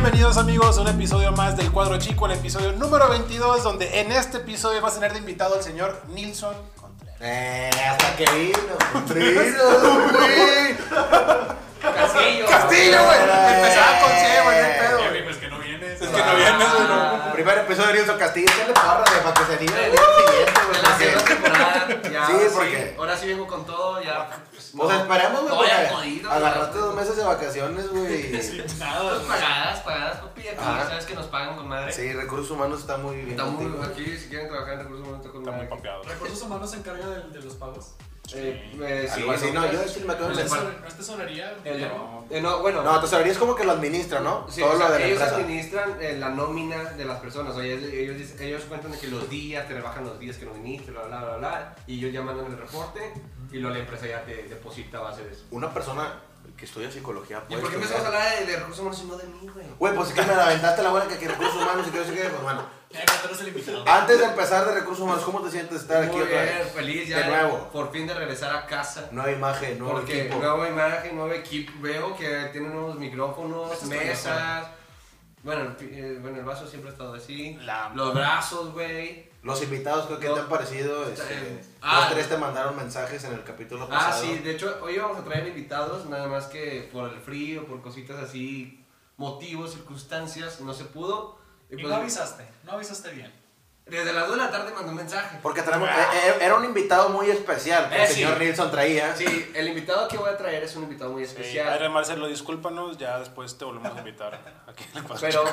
Bienvenidos amigos a un episodio más del Cuadro Chico, el episodio número 22, donde en este episodio va a tener de invitado al señor Nilson Contreras. Eh, hasta que vino. Vino, güey. Castillo. Castillo, güey. Empezaba con C, güey, no hay pedo. Es que no vienes, güey. no. Primer episodio de Nilson Castillo. ¿Qué le porra de para que se anime el día siguiente, güey? En la porque- segunda temporada, ya. Sí, ahora porque- Ahora sí vengo con todo, ya. Pues, esperemos, güey. Agarraste dos meses de vacaciones, güey. Sí, Pues nada. pagadas, pagadas, papi. Sabes que nos pagan con madre. Sí, recursos humanos está muy bien. Está muy, aquí, si quieren trabajar en recursos humanos, está con Está muy madre. papeado. Recursos humanos se encarga de los pagos. Eh, eh, sí, Algo así, no, yo sí me acuerdo El de ¿No de eso. es- no es tesorería? El de- No. eh, no, bueno. No, tesorería es como que lo administra, ¿no? Sí, Todo o sea, lo de ellos empresa. administran eh, la nómina de las personas. Oye, ellos, ellos, dicen- ellos cuentan de que los días, te rebajan los días que no viniste, bla, bla, bla, bla. Y ellos ya mandan el reporte y luego la empresa ya te deposita a base de eso. Una persona que estudia psicología ¿Y puede por qué empezamos a hablar de, de recursos humanos y no de mí, güey? Güey, pues es que me la aventaste la buena que aquí recursos humanos y que no sé qué, pues bueno. Antes de empezar de recursos humanos, ¿cómo te sientes estar aquí Muy otra bien, vez? feliz ya De nuevo. por fin de regresar a casa. Nueva imagen, nuevo Porque equipo. nueva imagen, nuevo equipo. Veo que tienen nuevos micrófonos, Esto mesas. Bueno, eh, bueno, el vaso siempre ha estado así. La- Los brazos, güey. Los invitados, creo que No. te han parecido. Este, Eh, dos, ah. tres te mandaron mensajes en el capítulo Ah, pasado. sí, de hecho, hoy vamos a traer invitados, nada más que por el frío, por cositas así, motivos, circunstancias, no se pudo. Y Y pues, no avisaste, no avisaste bien. desde las 2 de la tarde mandó un mensaje. Porque tenemos, eh, eh, era un invitado muy especial que Eh, el sí. señor Nilsson traía. Sí, el invitado que voy a traer es un invitado muy Sí, especial. Adrián Marcelo, discúlpanos, ya después te volvemos a invitar. Aquí en Cuadro Pero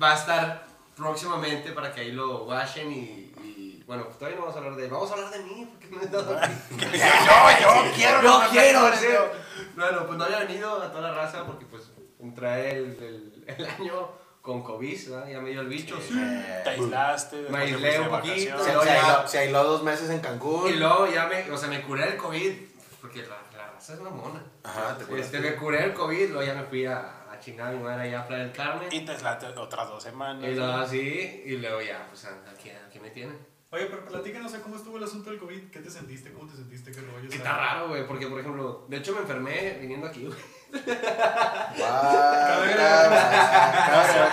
va a estar próximamente para que ahí lo watchen y, y, bueno, todavía no vamos a hablar de él. Vamos a hablar de mí, porque no he estado aquí. yo, yo quiero, Yo no, quiero, no, sí. no. Bueno, pues no había venido a toda la raza porque pues entré el, el, el año con COVID, ¿verdad? ya me dio el bicho. Eh, Te aislaste. Me aislé un poquito, se, vacaciones. se aisló, se aisló dos meses en Cancún. Y luego ya me, o sea, me curé el COVID, porque la, la raza es una mona. Ajá, te curaste. Este, me curé el COVID, luego ya me fui a, a chingar a mi madre allá a Playa del Carmen. Y te aislaste otras dos semanas. Y luego así, y luego ya, pues aquí, aquí me tienen. Oye, pero platícanos cómo estuvo el asunto del COVID. ¿Qué te sentiste? ¿Cómo te sentiste? ¿Qué rollo? Está raro, güey, porque por ejemplo, de hecho me enfermé viniendo aquí, güey.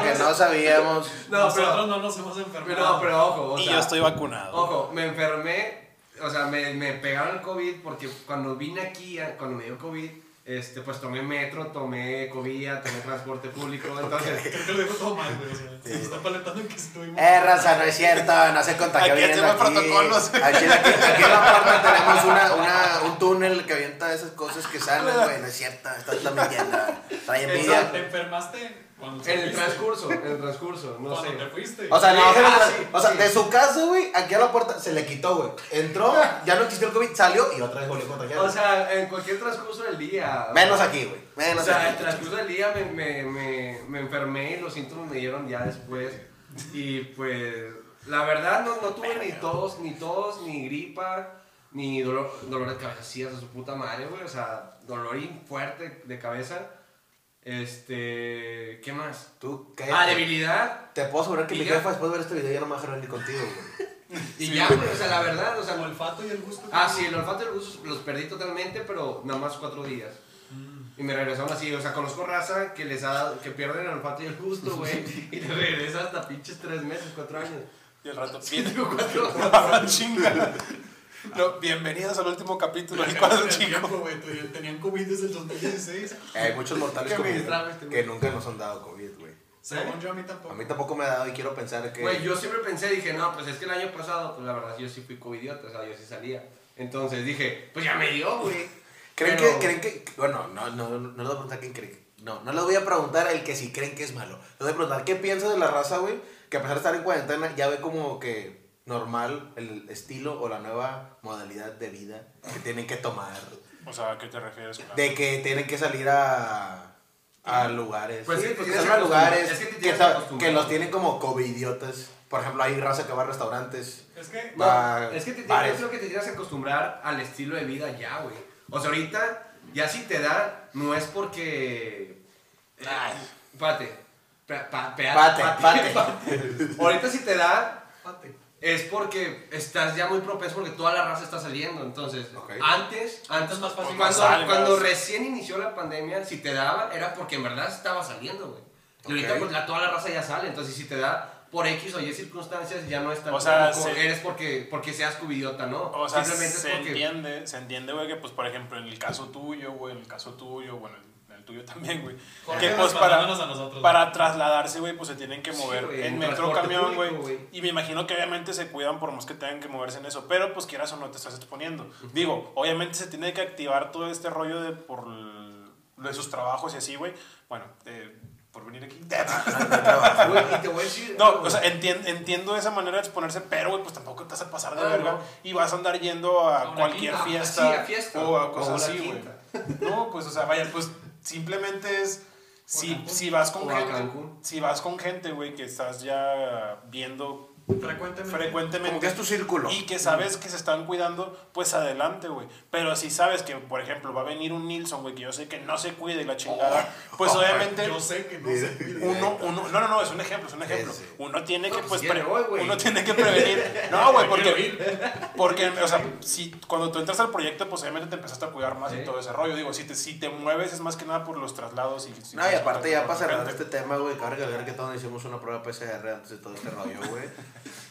Que no sabíamos. No, Nosotros pero, no nos hemos enfermado. pero, pero ojo, o Y yo estoy vacunado. ojo, me enfermé, o sea, me, me pegaron el COVID porque cuando vine aquí, cuando me dio COVID, este, pues tomé metro, tomé cobilla, tomé transporte público, entonces... Creo que lo dijo todo mal, güey. O sea, se está palentando en que estuvimos. Eh, raza, no es cierto, no se contagió Aquí viniendo hacemos aquí. protocolos. Aquí, aquí, aquí en la puerta tenemos una, una, un túnel que avienta esas cosas que salen, güey, no es cierto, estás la mintiendo. Trae envidia. ¿Te enfermaste En el fuiste? transcurso, en el transcurso, no sé. te fuiste. O sea, no, Sí, ah, sí, o sea, sí. de su casa, güey, aquí a la puerta se le quitó, güey. Entró, ya no existió el COVID, salió y otra vez volvió a contagiar. O sea, en cualquier transcurso del día. Menos aquí, güey. O Menos sea, en el aquí. transcurso del día me, me, me, me enfermé y los síntomas me dieron ya después. Y pues, la verdad, no, no tuve ni tos, ni tos, ni gripa, ni dolor, dolor de cabeza, así, a su puta madre, güey. O sea, dolor fuerte de cabeza. Este. ¿Qué más? Tú, ¿qué? Ah, debilidad. Te puedo asegurar que mi ya. jefa después de ver este video ya no me va a dejar venir contigo, güey. Y ya, güey, o sea, la verdad, o sea. El olfato y el gusto. Ah, sí, el olfato y el gusto los perdí totalmente, pero nada más cuatro días. Mm. Y me regresaron así, o sea, conozco raza que les ha dado, que pierden el olfato y el gusto, güey, y te regresa hasta pinches tres meses, cuatro años. Y el rato, bien, Digo, cuatro. chinga. No, bienvenidos al último capítulo del Tenían Cuadro el Chico. tiempo, güey, tu- Tenían COVID desde el 2016. Hay muchos mortales Que este que nunca nos han dado COVID, güey. Según yo, a mí tampoco. A mí tampoco me ha dado y quiero pensar que. Güey, yo siempre pensé, dije, no, pues es que el año pasado, pues la verdad, yo sí fui covidiota, o sea, yo sí salía. Entonces dije, pues ya me dio, güey. ¿Creen, Pero- que, ¿Creen que.? Bueno, no, no, no les voy a preguntar quién cree. No, no les voy a preguntar el que si creen que es malo. Les voy a preguntar qué piensa de la raza, güey, que a pesar de estar en cuarentena ya ve como que normal el estilo o la nueva modalidad de vida que tienen que tomar. O sea, ¿a qué te refieres? De que tienen que salir a. A lugares. Pues sí, Sí, pues que a lugares es que los tienen como covidiotas. Por ejemplo, hay raza que va a restaurantes. Es que. No, es que te, bares. yo creo que te tienes que acostumbrar al estilo de vida ya, güey. O sea, ahorita, ya si te da, no es porque... Ay. Pate. Pa, pa- pea- Pate, pate, pate. Ahorita si te da, Pate. Es porque estás ya muy propenso porque toda la raza está saliendo. Entonces, antes, antes Es más fácil cuando, salgas. cuando recién inició la pandemia, si te daba, era porque en verdad estaba saliendo, güey. Y ahorita pues la, toda la raza ya sale, entonces si te da por X o Y circunstancias ya no es tan O sea, como se- eres porque, porque seas cubidiota, ¿no? O sea, Simplemente se es porque... entiende, se entiende, güey, que pues por ejemplo en el caso tuyo, güey, en el caso tuyo, bueno, en el tuyo también, güey. Que pues para, nosotros. para trasladarse, güey, pues se tienen que Sí, mover güey, en en metro camión, güey. Y me imagino que obviamente se cuidan por más que tengan que moverse en eso, pero pues quieras o no te estás exponiendo. Digo, obviamente se tiene que activar todo este rollo de por de sus trabajos y así, güey. Bueno, eh, por venir aquí. Güey, y te voy a decir... No, o sea, entien- entiendo esa manera de exponerse, pero, güey, pues tampoco te vas a pasar de Ah, verga no. y vas a andar yendo a, A cualquier quinta. fiesta, Sí, a fiesta. o a O cosas una así, güey. No, pues, o sea, vaya, pues simplemente es si, si vas con gente, si vas con gente, güey, que estás ya viendo Frecuentemente. frecuentemente Como que es tu círculo. y que sabes que se están cuidando, pues adelante, güey. Pero si sabes que, por ejemplo, va a venir un Nilsson, güey, que yo sé que no se cuide y la chingada, pues obviamente Yo sé que no sé. uno, uno, no, no, no, es un ejemplo, es un ejemplo. Uno tiene No, que, pues, pues, pre- voy, güey. uno tiene que prevenir. No, güey, porque, porque, o sea, si cuando tú entras al proyecto, pues obviamente te empezaste a cuidar más y Sí. todo ese rollo. Digo, si te, si te mueves es más que nada por los traslados y... si No, y aparte ya para cerrar este tema, güey, cabe recalcar que todos hicimos una prueba PCR antes de todo este rollo, güey.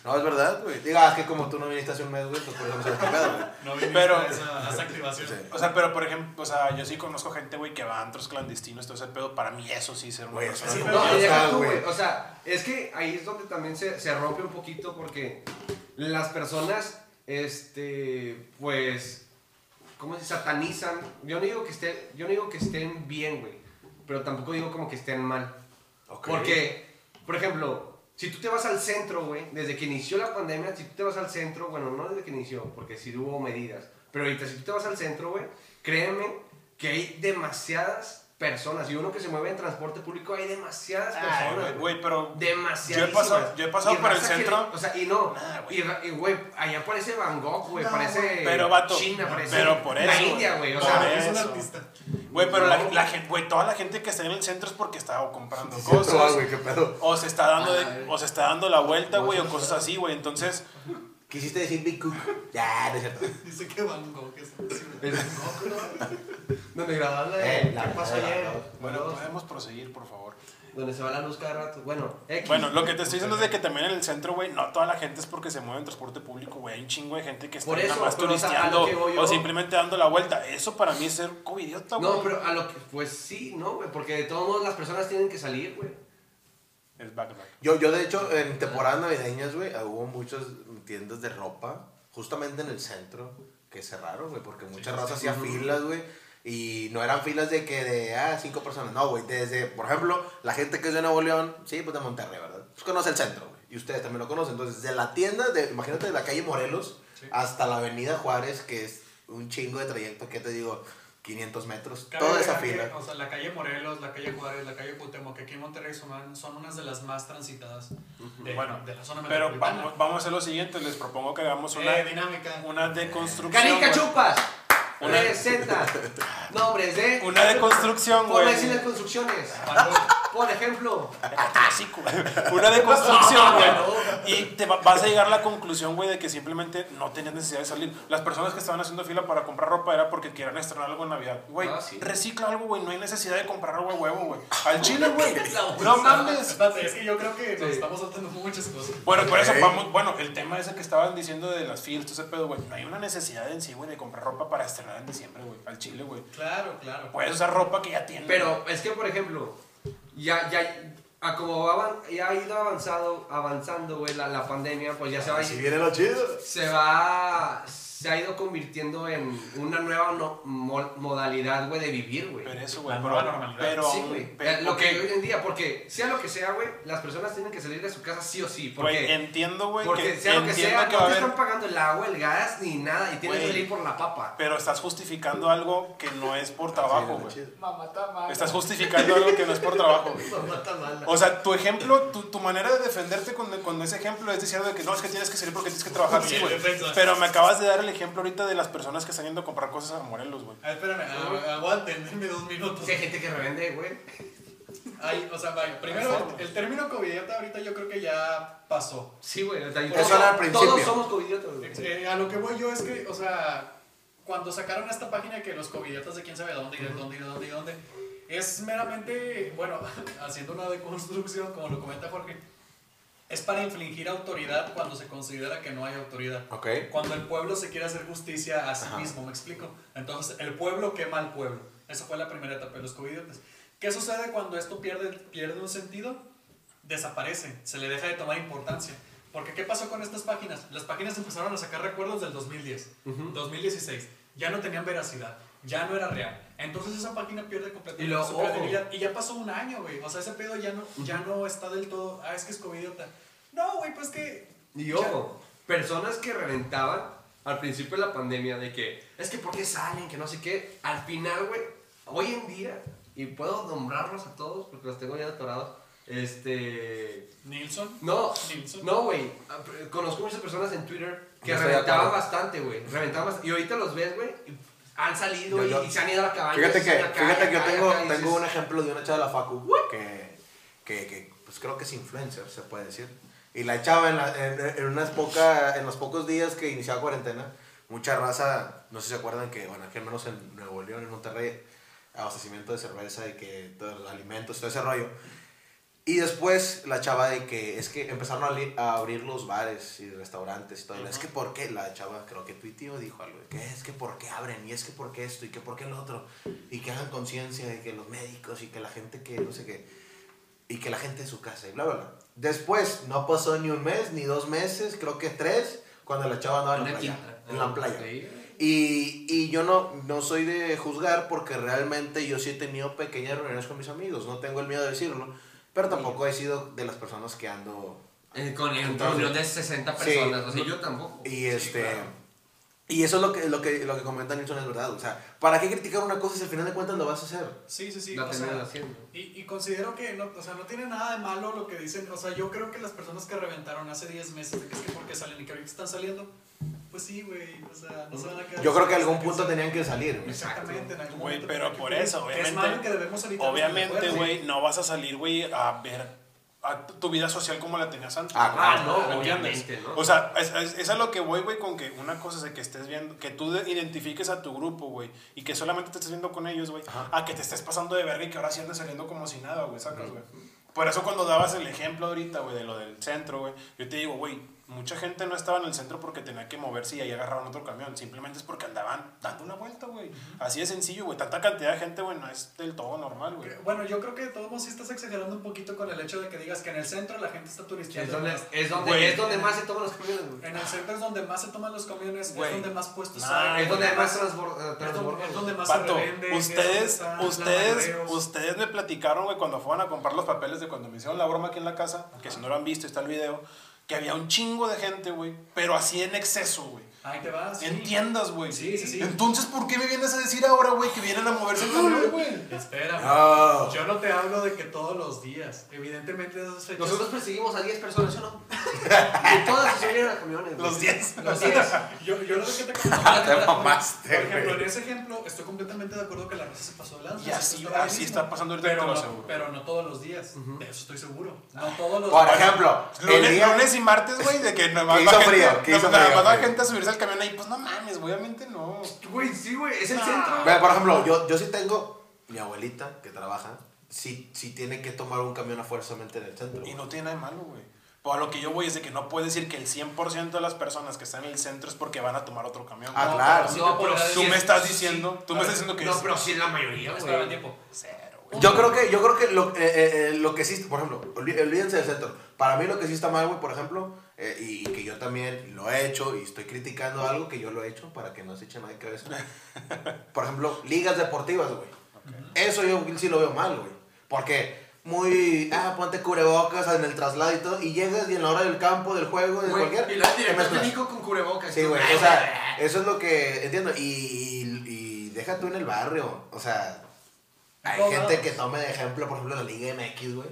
No, es verdad, güey. Diga, es que como tú no viniste hace un mes, güey, pues por eso pedo, güey. No viniste Pero- a esa, a esa activación. Sí. O sea, pero por ejemplo, o sea, yo sí conozco gente, güey, que va a antros clandestinos, todo ese pedo. Para mí eso sí ser una Güey, persona sí, como- No, deja tú, güey. O sea, es que ahí es donde también se, se rompe un poquito porque las personas, este, pues, ¿cómo se satanizan? Yo no digo que, esté, yo no digo que estén bien, güey, pero tampoco digo como que estén mal. Ok. Porque, por ejemplo, si tú te vas al centro, güey, desde que inició la pandemia, si tú te vas al centro, bueno, no desde que inició, porque sí hubo medidas, pero ahorita si tú te vas al centro, güey, créeme que hay demasiadas personas, y uno que se mueve en transporte público, hay demasiadas Ay, personas, güey, güey, pero Demasiadas. Yo he pasado- yo he pasado por el centro. o sea, y no. Nah, güey. y, güey, allá parece Van Gogh, güey. parece. Pero, vato, China, parece. pero por La eso, India, güey. O sea, es un artista. Güey, pero la, No. la gente, güey, toda la gente que está en el centro es porque está o comprando Sí, cosas. güey, qué pedo. O se está dando de- o se está dando la vuelta, güey, o cosas así, güey. Entonces, Quisiste decir Big Cook. Ya, no es cierto. Dice que Van Gogh es el Van Gogh, ¿no? Donde grababan la de. Eh, la- ¿Qué pasó ayer? bueno, podemos proseguir, por favor. Donde se va la luz cada rato. Bueno, X. Bueno, lo que te estoy diciendo es de que también en el centro, güey, no toda la gente es porque se mueve en transporte público, güey. Hay un chingo de gente que está Por nada más o turisteando o simplemente dando la vuelta. Eso para mí es ser covidiota, güey. No, pero a lo que. Pues sí, no, güey. Porque de todos modos las personas tienen que salir, güey. Es. Yo, yo, de hecho, en temporadas navideñas, güey, hubo muchas tiendas de ropa, justamente en el centro, que cerraron, güey, porque muchas razas hacían filas, güey. Y no eran filas de que de, ah, cinco personas. No, güey, desde, por ejemplo, la gente que es de Nuevo León, sí, pues de Monterrey, ¿verdad? Pues conoce el centro, güey. Y ustedes también lo conocen. Entonces, de la tienda, de, imagínate, de la calle Morelos Sí. hasta la avenida Juárez, que es un chingo de trayecto, ¿qué te digo? 500 metros, Cabe toda esa fila. que, o sea, la calle Morelos, la calle Juárez, la calle Cuauhtémoc, que aquí en Monterrey son, son unas de las más transitadas de, Bueno, de la zona Pero metropolitana. vamos, vamos a hacer lo siguiente. Les propongo que hagamos una, Eh, dinámica. una deconstrucción. ¡Canica chupas! Una- Presenta nombres de. Una deconstrucción, Por güey. decir las construcciones. Por ejemplo. Una deconstrucción, güey. No. Y te va- vas a llegar a la conclusión, güey, de que simplemente no tenías necesidad de salir. Las personas que estaban haciendo fila para comprar ropa era porque querían estrenar algo en Navidad. Güey, Ah, sí. recicla algo, güey. No hay necesidad de comprar algo a huevo, güey. Al chile, güey. No mames. Espérate, es que yo creo que nos Sí. estamos saltando muchas cosas. Bueno, por eso Ok. vamos. Bueno, el tema ese que estaban diciendo de las filas, todo ese pedo, güey. No hay una necesidad en sí, güey, de comprar ropa para estrenar en diciembre, güey. Al chile, güey. Claro, claro. Puedes usar ropa que ya tienes. Pero es que, por ejemplo, ya, ya, a como avan- ya ha ido avanzado, avanzando, güey, la, la pandemia, pues ya se va, Así viene lo chido. se va, se ha ido convirtiendo en una nueva no- mo- modalidad, güey, de vivir, güey. Pero eso, güey. Pero- normalidad. Pero, Sí, güey. pero- Lo que hoy en día, porque sea lo que sea, güey, las personas tienen que salir de su casa sí o sí. Porque, entiendo, güey, porque que sea lo que sea, que no te están pagando el agua, el gas, ni nada, y tienes que salir por la papa. Pero estás justificando algo que no es por trabajo, viene lo güey. chido. Estás justificando algo que no es por trabajo, güey. No mata mal. O sea, tu ejemplo, tu, tu manera de defenderte con, con ese ejemplo es diciendo de que no, es que tienes que salir porque tienes que trabajar. Sí, güey. Pero me acabas de dar el ejemplo ahorita de las personas que están yendo a comprar cosas a Morelos, güey. A ver, espérame, agu- aguanten, denme dos minutos. Sí, hay gente que revende, güey. Ay, o sea, vaya, primero, el término covidiota ahorita yo creo que ya pasó. Sí, güey. Eso todos- era al principio. Todos somos covidiotas, güey. Eh, a lo que voy yo es que, o sea, cuando sacaron esta página que los covidiotas de quién sabe dónde y de dónde y de dónde y dónde, Es meramente, bueno, haciendo una deconstrucción, como lo comenta Jorge, es para infligir autoridad cuando se considera que no hay autoridad. Ok. Cuando el pueblo se quiere hacer justicia a sí Ajá. mismo, ¿me explico? Entonces, el pueblo quema al pueblo. Esa fue la primera etapa de los covidiotas. ¿Qué sucede cuando esto pierde, pierde un sentido? Desaparece, se le deja de tomar importancia. Porque ¿qué pasó con estas páginas? Las páginas empezaron a sacar recuerdos del 2010, 2016. Ya no tenían veracidad, ya no era real. Entonces esa página pierde completamente Y lo- su ojo. credibilidad. Y ya pasó un año, güey. O sea, ese pedo ya no, ya no está del todo. Ah, es que es covidiota. No, güey, pues que. Y ya- ojo, personas que reventaban al principio de la pandemia de que es que por qué salen, que no sé qué. Al final, güey, hoy en día, y puedo nombrarlos a todos porque los tengo ya atorados. Este. Nilsson. No, Nilsson. no, güey. Conozco muchas personas en Twitter que No reventaban bastante, güey. Reventaban bastante. Y ahorita los ves, güey. Han salido Yo- y- yo- y, se han ido a la cabaña. Fíjate que, acá, fíjate que yo tengo, acá, tengo dices, un ejemplo de una chava de la Facu que, que, que, pues creo que es influencer, se puede decir. Y la chava en, la- en, en unas poca, en los pocos días que iniciaba cuarentena, mucha raza, no sé si se acuerdan que, bueno, aquí al menos en Nuevo León, en Monterrey, abastecimiento de cerveza y que todos los alimentos, todo ese rollo. Y después la chava de que es que empezaron a, a abrir los bares y restaurantes y todo. Es que por qué la chava creo que tuiteó dijo algo. de Que es que por qué abren y es que por qué esto y que por qué lo otro. Y que hagan conciencia de que los médicos y que la gente que no sé qué. Y que la gente en su casa y bla bla bla. Después no pasó ni un mes ni dos meses, creo que tres, cuando la chava andaba en la playa. En la playa. Sí. Y, y yo no, no soy de juzgar porque realmente yo sí he tenido pequeñas reuniones con mis amigos, no tengo el miedo de decirlo, pero tampoco he sido de las personas que ando... Eh, Con reunión de 60 Sí, personas. o sea, yo tampoco. Y este... claro. Y eso es lo que, lo, que, lo que comenta Nilsson, es verdad. O sea, ¿para qué criticar una cosa si al final de cuentas lo vas a hacer? Sí, sí, sí. La o terminan sea, haciendo. Y, y considero que no, o sea, no tiene nada de malo lo que dicen. O sea, yo creo que las personas que reventaron hace 10 meses de que es que porque salen y que ahorita están saliendo, pues sí, güey. O sea, no se van a quedar. Yo creo que a algún punto tenían que salir. güey. Exactamente, en algún Güey, momento pero por eso, Es obviamente- malo y que debemos evitar. Obviamente, güey, no vas a salir, güey, a ver a tu vida social como la tenías antes. Ah, Ah, no, ¿Me entiendes? obviamente, ¿no? O sea, es, es, es a lo que voy, güey, con que una cosa es de que estés viendo, que tú de- identifiques a tu grupo, güey, y que solamente te estés viendo con ellos, güey, Ajá. a que te estés pasando de verga y que ahora sí andes saliendo como si nada, güey, sacas, güey. Por eso cuando dabas el ejemplo ahorita, güey, de lo del centro, güey, yo te digo, güey, mucha gente no estaba en el centro porque tenía que moverse y ahí agarraban otro camión, simplemente es porque andaban dando una vuelta, güey. Así de sencillo, güey, tanta cantidad de gente, güey, no es del todo normal, güey. Bueno, yo creo que de todos modos sí estás exagerando un poquito con el hecho de que digas que en el centro la gente está Es turisteando. donde, es, donde, Güey. es donde más se toman los camiones, güey. En el centro es donde más se toman los camiones, Güey. es donde más puestos Nah, hay. Es donde más transbor- eh, Es donde, transbordan. es donde más Pato, se revende. es donde ustedes, están ustedes, ustedes me platicaron, güey, cuando fueron a comprar los papeles de cuando me hicieron la broma aquí en la casa, que si no lo han visto, está el video, que había un chingo de gente, güey, pero así en exceso, güey. Ahí te vas. sí. En tiendas, güey. Sí, sí, sí. Entonces, ¿por qué me vienes a decir ahora, güey, que vienen a moverse el camión, güey? Espérame. No. Yo no te hablo de que todos los días. Evidentemente esas fechas. Nosotros perseguimos a 10 personas, ¿sí o no? y todas se subieron a camiones. Los 10. Los 10. Yo, yo lo que te comentaba. Te mamaste, Por ejemplo, en ese ejemplo, estoy completamente de acuerdo que la raza se pasó de lanza. Y así- así está pasando ahorita, pero no, pero no todos los días. De eso estoy seguro. No todos los Por días. ejemplo, el Lunes, día... lunes y martes, güey, de que nada más Que va hizo gente, frío, que hizo nada frío, más va gente a subirse al camión ahí, pues no mames, güey, obviamente no. Güey, sí, güey, es el Ah. centro. Mira, por ejemplo, yo, yo sí tengo mi abuelita que trabaja, sí, sí tiene que tomar un camión a fuerzamente en el centro. Y no tiene nada de malo, güey. Pero a lo que yo voy es de que no puedes decir que el 100% de las personas que están en el centro es porque van a tomar otro camión. Ah, güey. claro. pero sí No, pero Tú me estás sí. diciendo, tú me A estás ver, diciendo que No, es pero sí la mayoría, güey. tiempo. cero, güey. Yo creo que, yo creo que lo, eh, eh, eh, lo que sí, por ejemplo, olví- olvídense del centro. Para mí lo que sí está mal, güey, por ejemplo, eh, y, que yo también lo he hecho y estoy criticando algo que yo lo he hecho para que no se echen nada de cabeza. Por ejemplo, ligas deportivas, güey. Eso yo sí lo veo mal, güey. Porque muy, ah, ponte cubrebocas en el traslado y todo, y llegas y en la hora del campo, del juego, de Güey, cualquier... y la director técnico con cubrebocas. Sí, güey, o sea, eso es lo que entiendo. Y, y, y deja tú en el barrio, o sea, hay gente que tome de ejemplo, por ejemplo, la Liga MX, güey.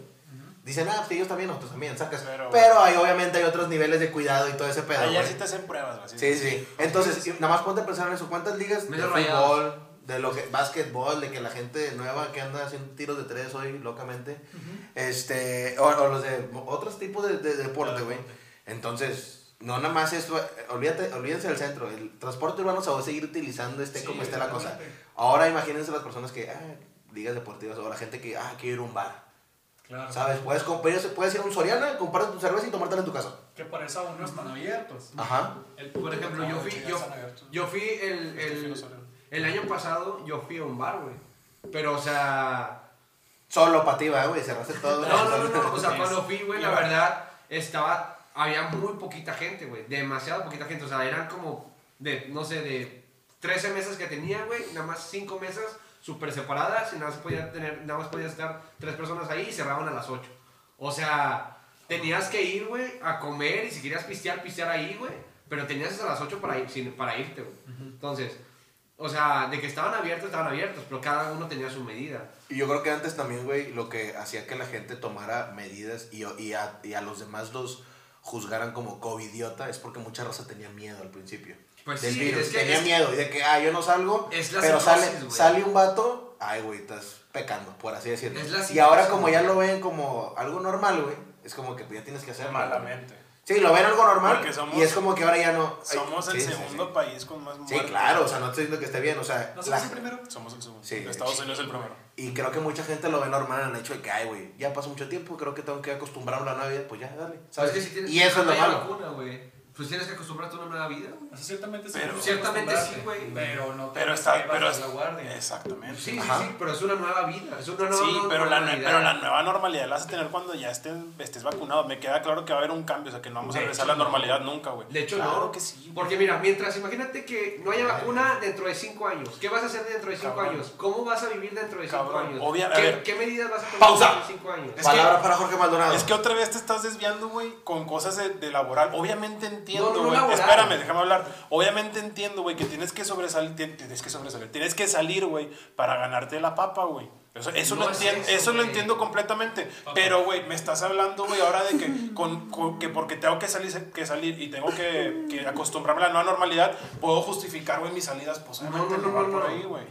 Dicen, ah, pues ellos también, nosotros también, sacas. Pero- Pero, hay, obviamente hay otros niveles de cuidado y todo ese pedo, Ayer güey. sí te hacen pruebas, güey. Sí, sí. Entonces, nada más ponte a pensar en eso. ¿Cuántas ligas de fútbol, de lo que, básquetbol, de que la gente nueva que anda haciendo tiros de tres hoy locamente, este, o, o los de otros tipos de, de deporte, De güey. deporte. Entonces, no nada más esto, eh, olvídate, olvídense del centro. El transporte urbano se va a seguir utilizando, este Sí, como esté la cosa. Ahora imagínense las personas que, ah, ligas deportivas o la gente que, ah, quiero ir a un bar. Claro. ¿Sabes? Puedes, comp- puedes ir a un Soriana, comprarte tu cerveza y tomártela en tu casa. Que por eso aún no están abiertos. Ajá. El- por ejemplo, yo fui, yo, yo fui el, el, el año pasado, yo fui a un bar, güey. Pero, o sea, Solo para ti, güey, cerraste todo. no, no, no, no, o sea, cuando fui, güey, la verdad, estaba, había muy poquita gente, güey, demasiado poquita gente, o sea, eran como de, no sé, de 13 mesas que tenía, güey, nada más 5 mesas súper separadas y nada más podía tener, nada más podía estar tres personas ahí y cerraban a las 8. O sea, tenías que ir, güey, a comer y si querías pistear, pistear ahí, güey, pero tenías hasta las 8 para, ir, para irte, güey. Entonces, o sea, de que estaban abiertos, estaban abiertos, pero cada uno tenía su medida. Y yo creo que antes también, güey, lo que hacía que la gente tomara medidas y, y, a, y a los demás los juzgaran como covidiota es porque mucha raza tenía miedo al principio. Pues del sí, virus. es que tenía es- miedo y de que, ah, yo no salgo, Es la pero sale, sale un vato, ay, güey, estás pecando, por así decirlo. Es la y ahora como ya lo ven como algo normal, güey, es como que pues, ya tienes que hacerlo. Malamente. Sí, lo ven algo normal Porque somos- y es como que ahora ya no... ay, Somos el sí, sí, segundo sí. país con más Sí, muertes. claro, o sea, no estoy diciendo que esté bien, o sea... ¿No la- somos el primero? Somos el segundo. Sí. Estados Unidos es el primero. Y creo que mucha gente lo ve normal en el hecho de que, ay, güey, ya pasó mucho tiempo, creo que tengo que acostumbrarme a la nueva vida, pues ya, dale. ¿sabes? Es que si tienes- y eso es lo malo. vacuna, güey. Pues tienes que acostumbrarte a una nueva vida, güey. O sea, ciertamente sí. Pero- Ciertamente sí, güey. Pero no te Pero vas está, a pero la guardia. exactamente. Sí, sí, Ajá. sí, pero es una nueva vida. Es una nueva Sí, pero la, normalidad. pero la nueva normalidad la vas a tener cuando ya estés, estés vacunado. Me queda claro que va a haber un cambio, o sea, que no vamos a regresar hecho, a la normalidad nunca, güey. De hecho, claro no. que sí. Porque mira, mientras, imagínate que no haya vacuna dentro de 5 años. ¿Qué vas a hacer dentro de 5 Cabrón. años? ¿Cómo vas a vivir dentro de 5 Cabrón. años? Obvia- a ¿Qué, ver. qué medidas vas a tomar Pausa. dentro de 5 años? Es que- Palabra para Jorge Maldonado. Es que otra vez te estás desviando, güey, con cosas de, de laboral. Obviamente entiendo, No. Espérame, déjame hablar. Obviamente entiendo, güey, que tienes que sobresalir, tien- tienes que sobresalir, tienes que salir, güey, para ganarte la papa, güey. Eso, eso, No lo, es entiendo, eso, eso, lo entiendo completamente. Pero, güey, me estás hablando, güey, ahora de que, con, con- que porque tengo que salir, que salir y tengo que, que acostumbrarme a la nueva normalidad, puedo justificar, güey, mis salidas. Pues obviamente No, no, no, va no, no. por ahí, güey.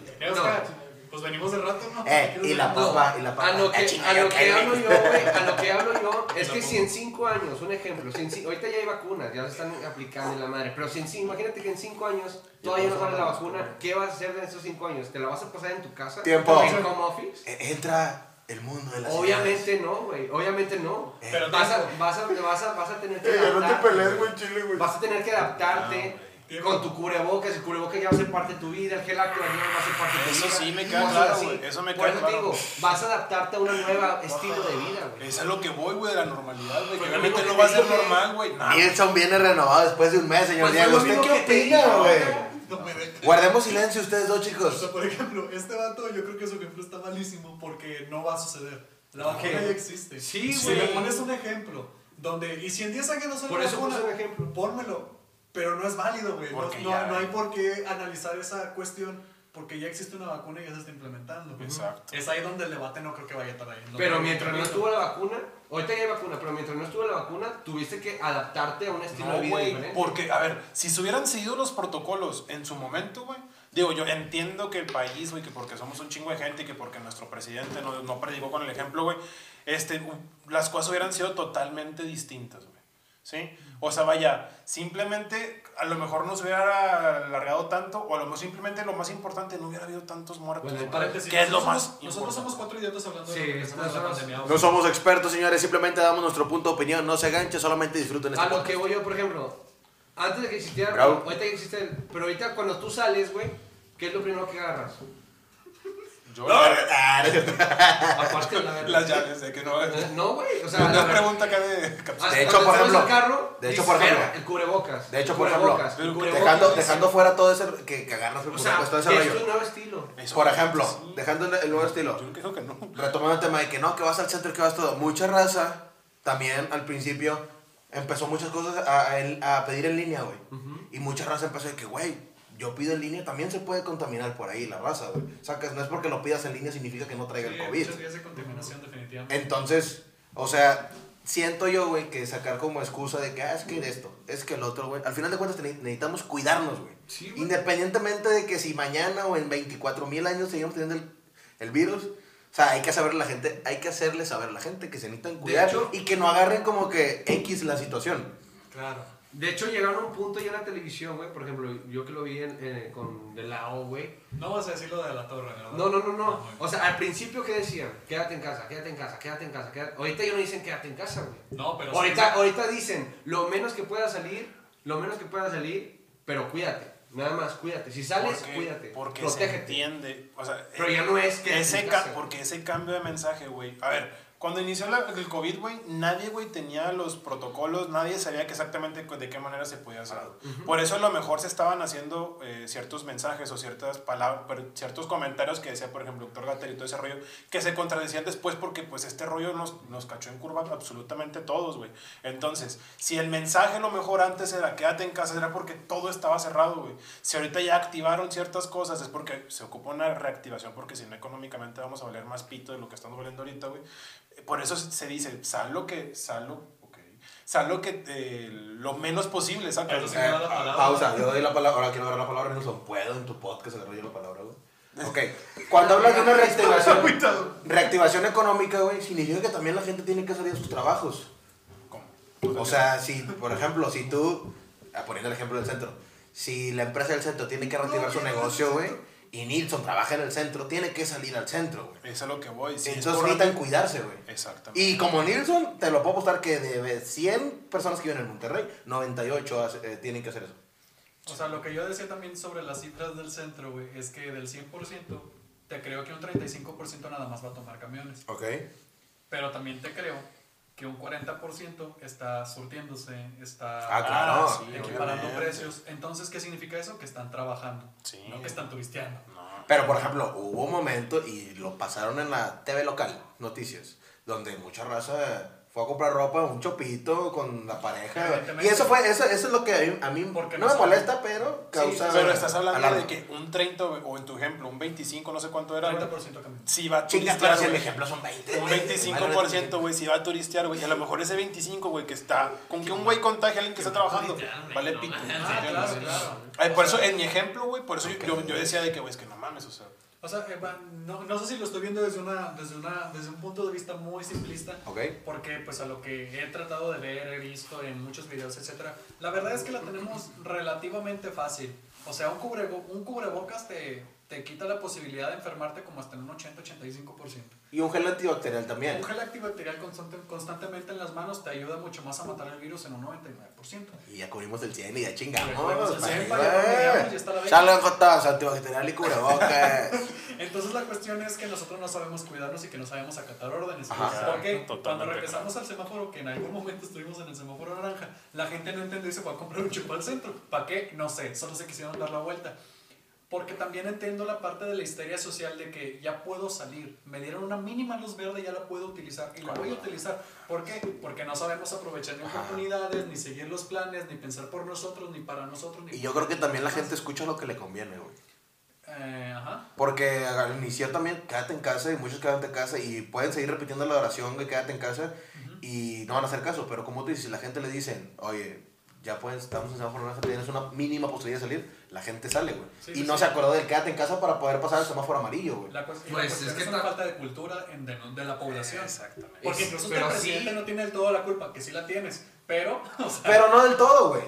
Eh, Pues venimos de rato, ¿no? Eh, y la No, papa, y la papa. A lo que, Ah, chinga, a lo que hablo yo, güey, a lo que hablo yo, es que si en 5 años, un ejemplo, si en ahorita ya hay vacunas, ya se están aplicando en la madre, pero si en, imagínate que en 5 años todavía no sale la vacuna, ¿qué vas a hacer en esos 5 años? ¿Te la vas a pasar en tu casa? Tiempo. ¿En home office? Eh, Entra el mundo de las Obviamente no, güey, obviamente no. Eh, Pero Vas a, vas, a, vas, a, vas a tener que Eh, no te adaptarte, pelees, güey, chile, güey. Vas a tener que adaptarte Tiempo. Con tu cubrebocas, el cubrebocas ya va a ser parte de tu vida, el gel antibacterial va a ser parte de tu Eso vida. sí me queda claro, güey, eso me Por queda eso te digo, vas a adaptarte a un nuevo estilo de vida, güey. Es a lo que voy, güey, de la normalidad, güey. Pues lo no va a ser normal, güey. Nah, Nilsson viene renovado después de un mes, señor Pues Diego. ¿Usted qué opina, güey? No. Guardemos silencio ustedes dos, O chicos. sea, por ejemplo, este vato yo creo que su ejemplo está malísimo porque no va a suceder. La vacuna ya existe. Sí, Si güey. me pones un ejemplo donde, y si en 10 años no sale Por eso vacuna, un ejemplo. pónmelo. Pero no es válido, güey. No, no- no hay por qué analizar esa cuestión porque ya existe una vacuna y ya se está implementando. Exacto. Es ahí donde el debate no creo que vaya a estar ahí. No Pero mientras no estuvo la vacuna, ahorita ya hay vacuna, pero mientras no estuvo la vacuna, tuviste que adaptarte a un estilo de vida güey, diferente. porque, a ver, si se hubieran seguido los protocolos en su momento, güey, digo, yo entiendo que el país, güey, que porque somos un chingo de gente y que porque nuestro presidente no, no predicó con el ejemplo, güey, este, las cosas hubieran sido totalmente distintas, güey, ¿sí? O sea, vaya, simplemente a lo mejor no se hubiera alargado tanto, o a lo mejor simplemente lo más importante, no hubiera habido tantos muertos, Bueno, Paréntesis, que es lo nosotros más somos- Nosotros somos cuatro idiotas hablando Sí, de lo que la pandemia. No somos expertos, señores, simplemente damos nuestro punto de opinión. No se aganche, solamente disfruten este A lo podcast. que voy yo, por ejemplo, antes de que existiera, Bravo. ahorita ya existe, el- pero ahorita cuando tú sales, güey, ¿qué es lo primero que agarras? Yo, Aparte de la las llaves, de que no... No, güey, o sea, Una la verdad- pregunta acá de... hasta De hecho, por ejemplo, al carro, de hecho, por ejemplo, "Verga, el cubrebocas. De hecho, el por ejemplo, cubrebocas, el cubrebocas". Dejando, dejando fuera todo ese que, que agarras el sea, todo ese es rollo. un nuevo estilo. Por ejemplo, dejando el, el nuevo estilo. Yo creo que no. Retomando el tema de que no, que vas al centro, que vas todo. Mucha raza también al principio empezó muchas cosas a, a- a pedir en línea, güey. Y mucha raza empezó de que, güey, yo pido en línea, también se puede contaminar por ahí la raza, güey. O sea, que no es porque lo pidas en línea significa que no traiga Sí, el COVID. vías de contaminación, definitivamente. Entonces, o sea, siento yo, güey, que sacar como excusa de que, ah, es que esto, es que el otro, güey. Al final de cuentas necesitamos cuidarnos, güey. Sí, güey. Independientemente de que si mañana o en 24 mil años seguimos teniendo el, el virus, o sea, hay que saber la gente, hay que hacerle saber a la gente que se necesitan cuidar hecho- y que no agarren como que X la situación. Claro. De hecho, llegaron a un punto ya en la televisión, güey. Por ejemplo, yo que lo vi en, eh, con De Lao, güey. No vas a decir lo de la torre, ¿verdad? No, no, no, no. Ah, O sea, al principio, ¿qué decían? Quédate en casa, quédate en casa, quédate en casa. Quédate... Ahorita ya no dicen quédate en casa, güey. No, pero Ahorita, sí. ahorita dicen, lo menos que pueda salir, lo menos que pueda salir, pero cuídate. Nada más, cuídate. Si sales, Porque- cuídate. Porque Protégete. se entiende. O sea, Pero ya no es que ese en ca- casa. Porque ese cambio de mensaje, güey. A ver, cuando inició la- el COVID, güey, nadie, güey, tenía los protocolos, nadie sabía que exactamente de qué manera se podía hacer. Por eso a lo mejor se estaban haciendo eh, ciertos mensajes o ciertas palabras, ciertos comentarios que decía, por ejemplo, doctor Gatter y todo ese rollo, que se contradecían después porque pues este rollo nos, nos cachó en curva absolutamente todos, güey. Entonces, si el mensaje a lo mejor antes era quédate en casa, era porque todo estaba cerrado, güey. Si ahorita ya activaron ciertas cosas, es porque se ocupa una reactivación, porque si no económicamente vamos a valer más pito de lo que estamos valiendo ahorita, güey. Por eso se dice, sal lo que, sal lo, ok, sal lo que, eh, lo menos posible, ¿sabes? Sí Eh, la palabra. pausa, yo doy la palabra, ahora quiero dar la palabra, Nelson. ¿Puedo en tu podcast agarrar yo la palabra, güey? Ok, cuando hablas de una reactivación, reactivación económica, güey, significa que también la gente tiene que salir de sus trabajos. ¿Cómo? O sea, si, por ejemplo, si tú, ah, poniendo el ejemplo del centro, si la empresa del centro tiene que reactivar su negocio, güey, y Nilsson trabaja en el centro, tiene que salir al centro, güey. Eso es lo que voy. si es Entonces por- necesitan cuidarse, güey. Exactamente. Y como Nilsson, te lo puedo apostar que de 100 personas que viven en Monterrey, 98 hace- eh, tienen que hacer eso. O sea, lo que yo decía también sobre las cifras del centro, güey, es que del 100%, te creo que un 35% nada más va a tomar camiones. Ok. Pero también te creo que un 40% está surtiéndose, está Ah, claro. Ah, sí, equiparando obviamente. precios. Entonces, ¿qué significa eso? Que están trabajando, Sí. no que están turisteando. No. Pero, por ejemplo, hubo un momento, y lo pasaron en la TV local, noticias, donde mucha raza fue a comprar ropa, un chopito con la pareja. Y eso fue, eso, eso es lo que a mí, a mí Porque no no me molesta, pero causa. Pero estás hablando alarma. de que un 30 o en tu ejemplo, un 25, no sé cuánto era, güey. 30% cambio. Si va a Chinga, turistear, si el ejemplo son 20. Un güey. 25%, güey, si va a turistear, güey. Y a lo mejor ese 25, güey, que está. Con que un güey contagie a alguien que está trabajando, vale pito. Ah. Ay, por eso, en mi ejemplo, güey, por eso yo, yo decía de que, güey, es que no mames, o sea. O sea, eh, no, no sé si lo estoy viendo desde, una, desde, una, desde un punto de vista muy simplista. Ok. Porque pues a lo que he tratado de ver, he visto en muchos videos, etcétera, la verdad es que la tenemos relativamente fácil. O sea, un, cubrebo- un cubrebocas te, te quita la posibilidad de enfermarte como hasta en un 80-85%. Y un gel antibacterial también. Un gel antibacterial constante- constantemente en las manos te ayuda mucho más a matar el virus en un 99%. Y ya cubrimos el 100 y ya Ya chingamos. cubrimos el pa' 100, arriba. pa' allá donde llegamos, ya la Salgan jotas, antibacterial y cubrebocas. Entonces la cuestión es que nosotros no sabemos cuidarnos y que no sabemos acatar órdenes. Ajá. Porque cuando regresamos al semáforo, que en algún momento estuvimos en el semáforo naranja, la gente no entendió y se fue a comprar un chupo al centro. ¿Para qué? No sé, solo se quisieron dar la vuelta. Porque también entiendo la parte de la histeria social de que ya puedo salir. Me dieron una mínima luz verde, ya la puedo utilizar. Y la voy a utilizar. ¿Por qué? Porque no sabemos aprovechar ni oportunidades, ni seguir los planes, ni pensar por nosotros, ni para nosotros. Ni Y yo creo que también la gente escucha lo que le conviene, güey. Eh, ajá. Porque al iniciar también, quédate en casa y muchos quédate en casa y pueden seguir repitiendo la oración de quédate en casa y no van a hacer caso. Pero como tú dices, si la gente le dicen, oye, ya puedes, estamos en semáforo naranja, tienes una mínima posibilidad de salir, la gente sale, güey. Sí, y sí, no sí. se acordó del quédate en casa para poder pasar el semáforo amarillo, güey. La, cuestión, Pues, la cuestión es que es una ta- falta de cultura en- de, de la población. Exactamente. Porque incluso pero el presidente sí. no tiene del todo la culpa, que sí la tienes, pero, o sea, Pero no del todo, güey.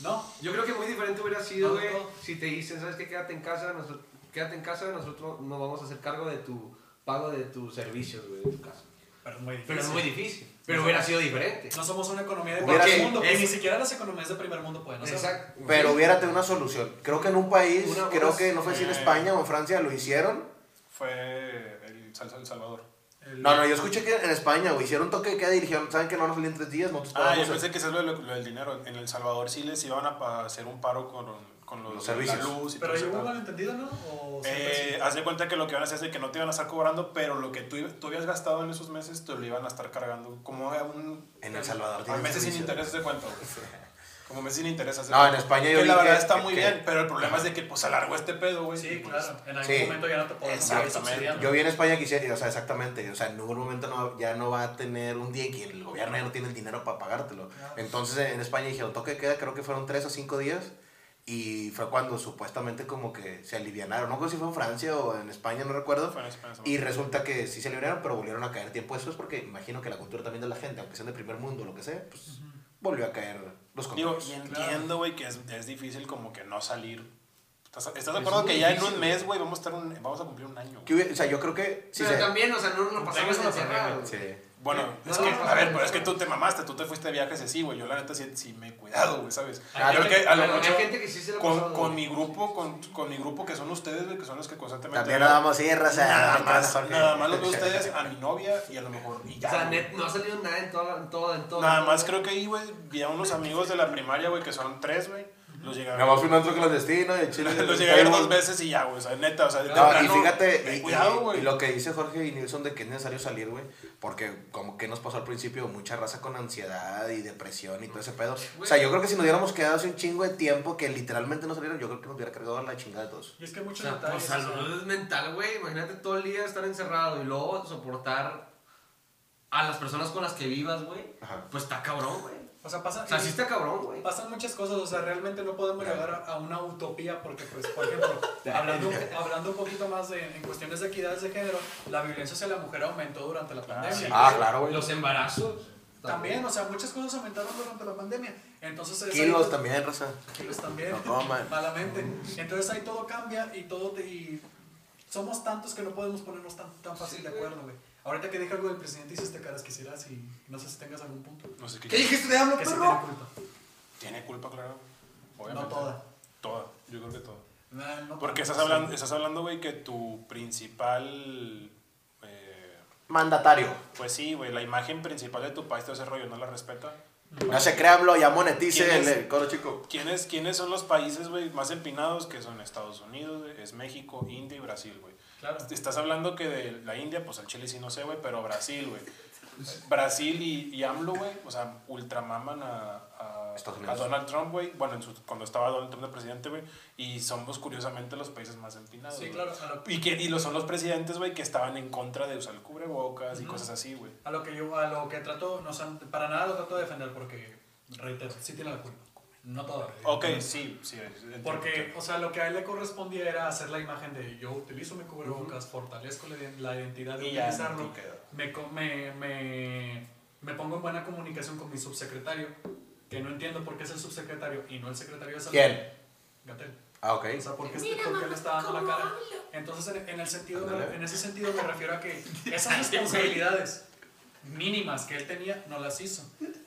no. Yo creo que muy diferente hubiera sido, No, güey, no. si te dicen, ¿sabes qué? Quédate en casa, nosotros, quédate en casa, nosotros no vamos a hacer cargo de tu pago de tus servicios, güey, de tu casa. Pero es muy difícil. Pero es muy difícil. Pero hubiera sido diferente. No somos una economía de primer mundo, y es- ni siquiera las economías de primer mundo pueden. Exacto. Pero hubiera tenido una solución. Creo que en un país, Una- creo unas- que no fue si en España o en Francia lo hicieron. Fue el, El Salvador. El- No, no, yo escuché que en España, güey, hicieron un toque de queda y dijeron, ¿saben que no nos salían tres días? Nosotros Ah, yo pensé que eso es lo, lo del dinero. En El Salvador sí les iban a hacer un paro con, con los, Los servicios. La luz y Pero todo hubo malentendido, ¿no? O Eh, haz de cuenta que lo que van a hacer es de que no te iban a estar cobrando, pero lo que tú, tú habías gastado en esos meses te lo iban a estar cargando. Como a un. En El Salvador A meses sin intereses de cuenta, güey. Como meses sin intereses de No, en España yo Que la verdad está muy bien, pero el problema es de que pues alargó este pedo, güey. Sí, pues, claro. En algún momento ya no te puedo Exactamente. Yo vi en España que hicieron, o sea, exactamente, o sea, en ningún momento ya no va a tener un día en que el gobierno ya no tiene el dinero para pagártelo. Entonces en España dijeron, toque queda, creo que fueron tres o cinco días, y fue cuando supuestamente como que se alivianaron, no sé si fue en Francia o en España, no recuerdo, Fue en España, y resulta que sí se alivianaron, pero volvieron a caer tiempo después porque imagino que la cultura también de la gente, aunque sean de primer mundo o lo que sea, pues volvió a caer los Digo, contagios. y entiendo, güey, que es, es difícil como que no salir. ¿Estás, estás de acuerdo que ya en un mes, güey, vamos, a estar un- vamos a cumplir un año? Que o sea, yo creo que... sí Pero se- también, o sea, no nos pasamos encerrados. Sí. Bueno, No, es no, que, no, a ver, no, pero es que tú te mamaste, tú te fuiste de viajes así, güey. Yo la neta sí, sí me he cuidado, güey, ¿sabes? Ah, Creo que a lo Pero mucho hay gente que sí se lo con, con mi grupo, con, con mi grupo que son ustedes, güey, que son los que constantemente... También más sí, raza. Nada no, más, nada más los veo a ustedes, a mi novia y a lo mejor... Y ya, O sea, net, no ha salido nada en todo, en todo, en todo. Nada en más creo que ahí, güey, vi a unos amigos de la primaria, güey, que son tres, güey. Los llegué a Nada más fui un otro clandestino y Chile. Los llegué a ver dos veces y ya, güey. O sea, neta, o sea, de No, y temprano, fíjate, y, cuidado, y- güey. y lo que dice Jorge y Nilsson de que es necesario salir, güey, porque como que nos pasó al principio mucha raza con ansiedad y depresión y todo ese pedo. O sea, yo creo que si nos hubiéramos quedado hace un chingo de tiempo que literalmente no salieron, yo creo que nos hubiera cargado la chingada de todos. Y es que hay O muchos sea, detalles. o sea, salud mental, güey. Imagínate todo el día estar encerrado y luego soportar a las personas con las que vivas, güey. Ajá. Pues está cabrón, güey. O sea, pasa, O sea, sí está cabrón, güey. pasan muchas cosas, o sea, realmente no podemos llegar a, a una utopía porque, pues, por ejemplo, hablando, hablando un poquito más de, en cuestiones de equidades de género, la violencia hacia la mujer aumentó durante la pandemia. sí. Ah, claro, güey. Los embarazos. También, o sea, muchas cosas aumentaron durante la pandemia. Entonces, es Kilos ahí- también, raza. Kilos también. No coman. Malamente. Entonces ahí todo cambia y todo te, y somos tantos que no podemos ponernos tan, tan fácil de acuerdo, güey. Ahorita que dije algo del presidente hiciste caras quisieras y no sé si tengas algún punto. No sé qué. ¿Qué dijiste de AMLO, Que sí perro? tiene culpa. Tiene culpa, claro. No Obviamente. toda. Toda. Yo creo que toda. Nah, no Porque toda. estás hablando, estás hablando, güey, que tu principal. eh, Mandatario. pues sí, güey, la imagen principal de tu país, todo ese rollo, no la respeta. No se créanlo, ya monetice ¿Quién el, es? el coro chico. ¿Quiénes, ¿Quiénes son los países, güey, más empinados? Que son Estados Unidos, güey, es México, India y Brasil, güey. Claro. Estás hablando que de la India, pues al Chile sí no sé, güey, pero Brasil, güey. Brasil y, y AMLO, güey, o sea, ultramaman a, a, a. Donald Trump, güey. Bueno, en su- cuando estaba Donald Trump de presidente, güey. Y somos curiosamente los países más empinados. Sí, claro. Lo, Y, que, y lo son los presidentes, güey, que estaban en contra de usar el cubrebocas y cosas así, güey. a lo que yo, a lo que trato, no, para nada lo trato de defender porque, reitero, sí tiene la culpa. No toda. Ok, sí, sí. entiendo. Porque, o sea, lo que a él le correspondía era hacer la imagen de yo utilizo mi cubrebocas, fortalezco la, iden- la identidad de Y utilizarlo, me, me, me, me pongo en buena comunicación con mi subsecretario, que no entiendo por qué es el subsecretario y no el secretario de salud. ¿Quién? Gatel. Ah, ok. O sea, ¿por qué, este- por qué le está dando la cara? Entonces, en, en el sentido, en ese sentido me refiero a que esas responsabilidades mínimas que él tenía, no las hizo.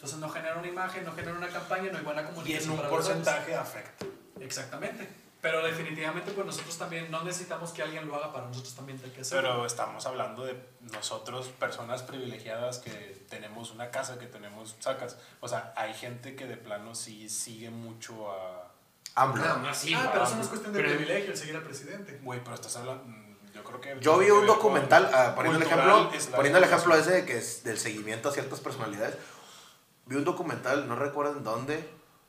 Entonces no genera una imagen, no genera una campaña, no hay buena Y en comunicación un para los porcentaje afecta. Exactamente. Pero definitivamente, pues nosotros también no necesitamos que alguien lo haga para nosotros también hay que hacerlo. Pero estamos hablando de nosotros, personas privilegiadas que tenemos una casa, que tenemos sacas. O sea, hay gente que de plano sí sigue mucho a... AMLO. Nada más sí, ah, pero eso no es cuestión de Pero- privilegio el seguir al presidente. Güey, pero estás hablando... mm, Yo creo que... Yo vi un documental, ah, poniendo, el ejemplo, poniendo el ejemplo ese de que es del seguimiento a ciertas personalidades. Vi un documental, no recuerdo en dónde,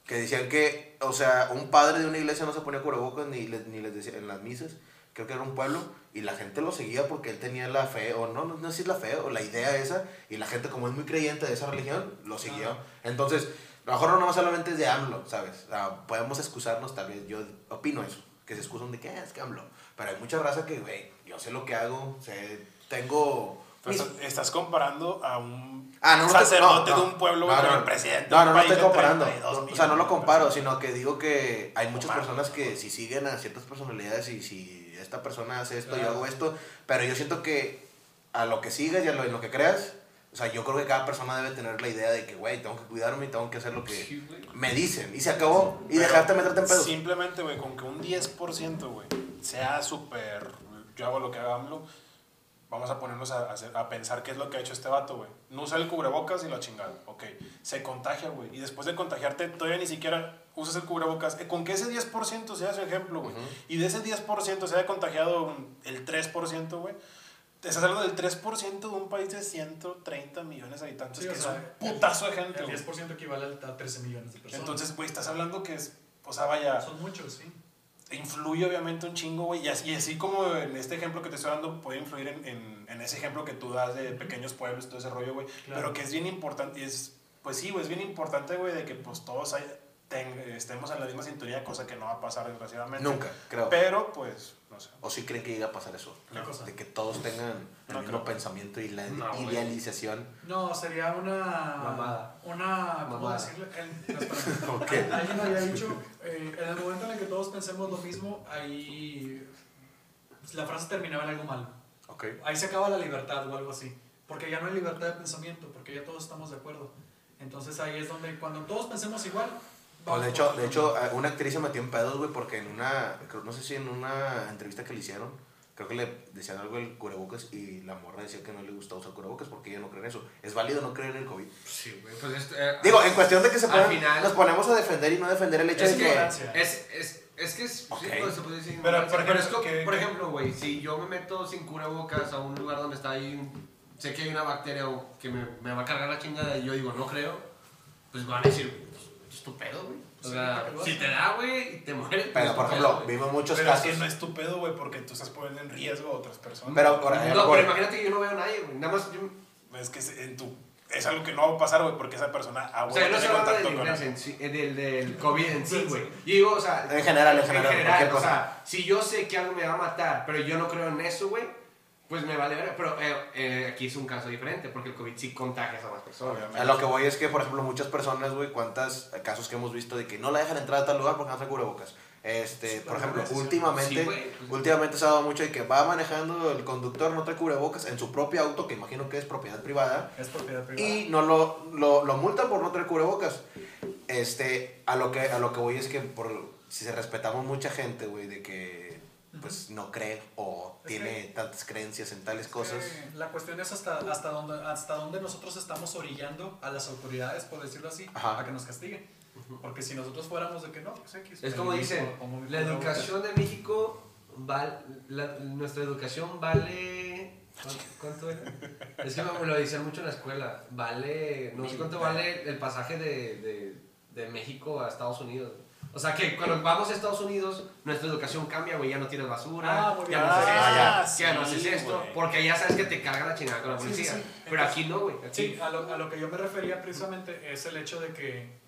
que decían que, o sea, un padre de una iglesia no se ponía cubrebocas ni, les- ni les decía en las misas, creo que era un pueblo, y la gente lo seguía porque él tenía la fe, o no, no, no sé si es la fe, o la idea esa, y la gente como es muy creyente de esa religión, lo siguió. Ajá. Entonces, a lo mejor no solamente es de AMLO, ¿sabes? O sea, podemos excusarnos, tal vez, yo opino eso, que se excusan de que "Ah, es que AMLO. Pero hay mucha raza que, güey, yo sé lo que hago, sé, tengo... Estás, comparando a un Ah, no, no, te- sacerdote no, no. de un pueblo No, güey, no, con no. el presidente. No, no, no estoy comparando. 32 No, o sea, no lo comparo, sino que digo que hay muchas personas que si siguen a ciertas personalidades y si esta persona hace esto, yo Claro. hago esto, pero yo siento que a lo que sigas y a lo, en lo que creas, o sea, yo creo que cada persona debe tener la idea de que, güey, tengo que cuidarme y tengo que hacer lo que me dicen. Y se acabó. Y dejarte meterte en pedos. Simplemente, güey, con que un 10%, güey, sea súper. Yo hago lo que haga AMLO. Vamos a ponernos a, hacer- a pensar qué es lo que ha hecho este vato, güey. No usa el cubrebocas y la chingada. Ok. Se contagia, güey. Y después de contagiarte, todavía ni siquiera usas el cubrebocas. Eh, Con que ese 10% sea su ejemplo, güey. Ujú. Y de ese 10% se haya contagiado el 3%, güey. Estás hablando del 3% de un país de 130 millones de habitantes, Sí, que o es sea, un putazo de gente, El güey. 10% equivale a 13 millones de personas. Entonces, güey, estás hablando que es. O sea, vaya son muchos, sí. Influye obviamente un chingo, güey. Y así, y así como en este ejemplo que te estoy dando, puede influir en, en, en ese ejemplo que tú das de pequeños pueblos, todo ese rollo, güey. Claro. Pero que es bien importante, es, pues sí, güey, es bien importante, güey, de que pues todos hay- ten- estemos en la misma sintonía, cosa que no va a pasar desgraciadamente. Nunca, creo. Pero, pues, No sé. ¿O sí creen que llega a pasar eso? ¿Qué cosa? De que todos tengan el No mismo creo. pensamiento y la No, idealización. No, sería una. Mamada. Una. ¿Cómo Mamada. decirle? En- no, espérame. Ok. Alguien había dicho, eh, en el momento en el que todos pensemos lo mismo, ahí pues, la frase terminaba en algo malo. Ok. Ahí se acaba la libertad o algo así. Porque ya no hay libertad de pensamiento, porque ya todos estamos de acuerdo. Entonces ahí es donde, cuando todos pensemos igual. Pues de hecho, de hecho, eh, una actriz se metió en pedos, güey, porque en una, creo- no sé si en una entrevista que le hicieron, creo que le decían algo del cubrebocas y la morra decía que no le gustaba usar cubrebocas porque ella no cree en eso. ¿Es válido no creer en el COVID? Sí, güey. Pues esto, eh, Digo, en cuestión de que se Al ponen- final- nos ponemos a defender y no defender el hecho es de que, es, es, es que es, sí, pues, se puede decir Pero, por pero es ejemplo, que, que- por ejemplo, güey, si yo me meto sin cubrebocas a un lugar donde está ahí, sé que hay una bacteria que me, me va a cargar la chingada y yo digo, no creo, pues van a decir, es tu pedo, güey. O Sí, sea, ¿para qué lo si te da, güey, y te mueres. pues, Pero, es por ejemplo, vimos muchos Pero es casos... que no es tu pedo, güey, porque tú estás poniendo en riesgo a otras personas. Pero, por ejemplo, No, pero imagínate que yo no veo a nadie, güey. Nada más, yo, Es que es, en tu, es algo que no va a pasar, güey, porque esa persona a o sea, no con influenza alguien. en sí, eh, del, del COVID en sí, güey. Yo digo, o sea, En general, en general, cualquier o cosa. sea, si yo sé que algo me va a matar, pero yo no creo en eso, güey, pues me vale ver. Pero eh, eh, aquí es un caso diferente, porque el COVID sí contagia a más personas. Obviamente. A lo que voy es que, por ejemplo, muchas personas, güey, cuántos casos que hemos visto de que no la dejan entrar a tal lugar porque no trae cubrebocas. Este, Sí, por ejemplo, últimamente, Sí, pues- últimamente se ha dado mucho de que va manejando el conductor, no trae cubrebocas en su propio auto, que imagino que es propiedad privada, Es propiedad privada. y no lo, lo, lo multan por no traer cubrebocas. Este, a lo que, a lo que voy es que por, si se respetamos mucha gente, güey, de que pues no cree o Es tiene que- tantas creencias en tales cosas. La cuestión es hasta, hasta, dónde, hasta dónde nosotros estamos orillando a las autoridades, por decirlo así, Ajá. a que nos castiguen. Porque si nosotros fuéramos de que no, pues X. Es como dicen, la educación de México, val- la- nuestra educación vale... ¿cuánto- ¿Cuánto era? Es que me lo dicen mucho en la escuela. Vale, no sé cuánto vale el pasaje de, de, de México a Estados Unidos. O sea que cuando vamos a Estados Unidos, nuestra educación cambia, güey. Ya no tienes basura, Ah, muy ya no haces Ah, esto, ya no haces sí, esto. Porque ya sabes que te carga la chingada con la sí, policía. sí. Pero aquí no, güey. Sí, a lo, a lo que yo me refería precisamente es el hecho de que,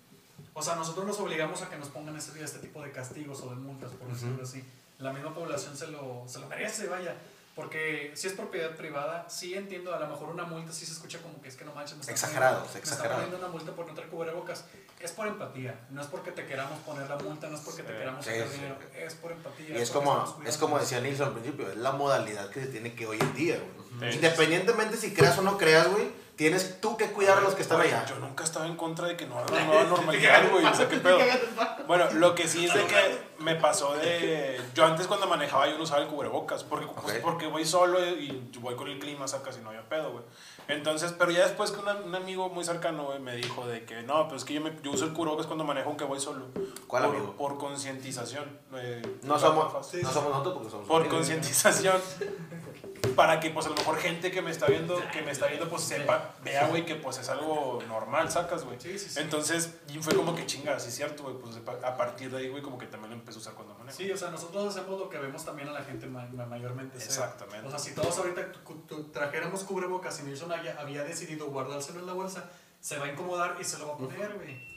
o sea, nosotros nos obligamos a que nos pongan este, este tipo de castigos o de multas, por decirlo así. La misma población se lo, se lo merece, vaya. Porque si es propiedad privada, sí entiendo, a lo mejor una multa sí se escucha como que es que no manches, me están Exagerado, poniendo- me exagerado. están poniendo una multa por no traer cubrebocas. Es por empatía, no es porque te queramos poner la multa, no es porque te Sí, queramos sí, sacar sí. dinero, es por empatía. Y es como, es como decía Nilsson al principio, es la modalidad que se tiene que hoy en día, güey. Sí. Independientemente si creas o no creas, güey, tienes tú que cuidar a los que están allá. Yo nunca estaba en contra de que no haga una nueva normalidad, güey. O sea, qué pedo. Bueno, lo que sí es de que me pasó de. Yo antes cuando manejaba yo no usaba el cubrebocas. Porque, pues, Ok. porque voy solo y voy con el clima, sacas y no había pedo, güey. Entonces, pero ya después que una- un amigo muy cercano, me dijo de que no, pues es que yo, me, yo uso el cubrebocas cuando manejo aunque voy solo. ¿Cuál por, amigo? Por concientización. eh, No somos, no somos nosotros porque somos por concientización para que pues a lo mejor gente que me está viendo que me está viendo pues sepa vea güey que pues es algo normal sacas güey Sí, sí, sí. entonces y fue como que chinga sí es cierto güey pues a partir de ahí güey como que también lo empecé a usar cuando manejo Sí, o sea, nosotros hacemos lo que vemos también a la gente ma- ma- mayormente. Exactamente. O sea, si todos ahorita trajéramos cubrebocas y Nilsson haya- había decidido guardárselo en la bolsa, se va a incomodar y se lo va a poner, güey.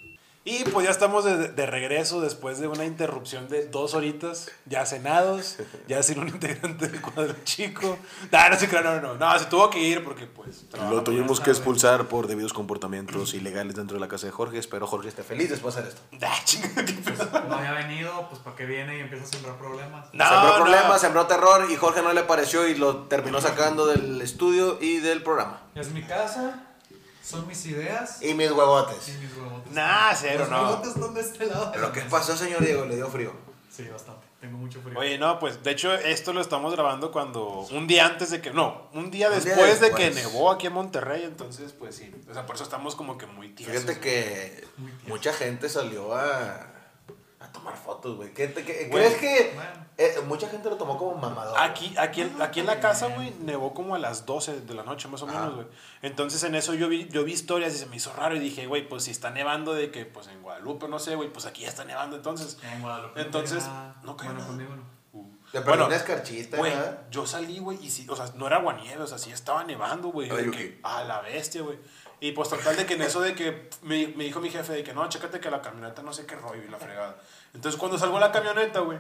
Y pues ya estamos de, de regreso después de una interrupción de dos horitas ya cenados ya sin un integrante del cuadro chico no no se no no no no se tuvo que ir porque pues Lo tuvimos que expulsar por debidos comportamientos ilegales dentro de la casa de Jorge. Espero Jorge esté feliz después de hacer esto. Ah, chinga, qué pedo. No había venido, pues para qué viene y empieza a sembrar problemas. No, sembró no. problemas, sembró terror y Jorge no le pareció y lo terminó sacando del estudio y del programa. Es mi casa, son mis ideas Y mis huevotes. y mis huevotes. Nah, cero, Los no. huevotes están de este lado. Lo que pasó, señor Diego, le dio frío. Sí, bastante. Tengo mucho frío. Oye, no, pues de hecho esto lo estamos grabando cuando un día antes de que no, un día Un día después, de que nevó aquí en Monterrey, entonces pues sí, o sea, por eso estamos como que muy tiesos. Fíjate que Muy mucha gente salió a tomar fotos, güey. ¿Qué te- qué- Güey. ¿Crees que Bueno. eh, mucha gente lo tomó como mamador? Aquí, aquí, en- aquí en la casa, güey, nevó como a las 12 de la noche, más o menos, güey. Entonces en eso yo vi, yo vi historias y se me hizo raro y dije, güey, pues si está nevando de que, pues en Guadalupe, no sé, güey, pues aquí ya está nevando entonces. En Guadalupe. Entonces, Ah, no Bueno, conmigo no. Te Bueno, una escarchita, Güey, yo salí, güey, y sí, o sea, no era aguanieve, o sea, sí estaba nevando, güey. A la bestia, güey. Y pues total de que en eso de que me, me dijo mi jefe de que no, chécate que la camioneta no sé qué rollo y la fregada. Entonces cuando salgo a la camioneta, güey,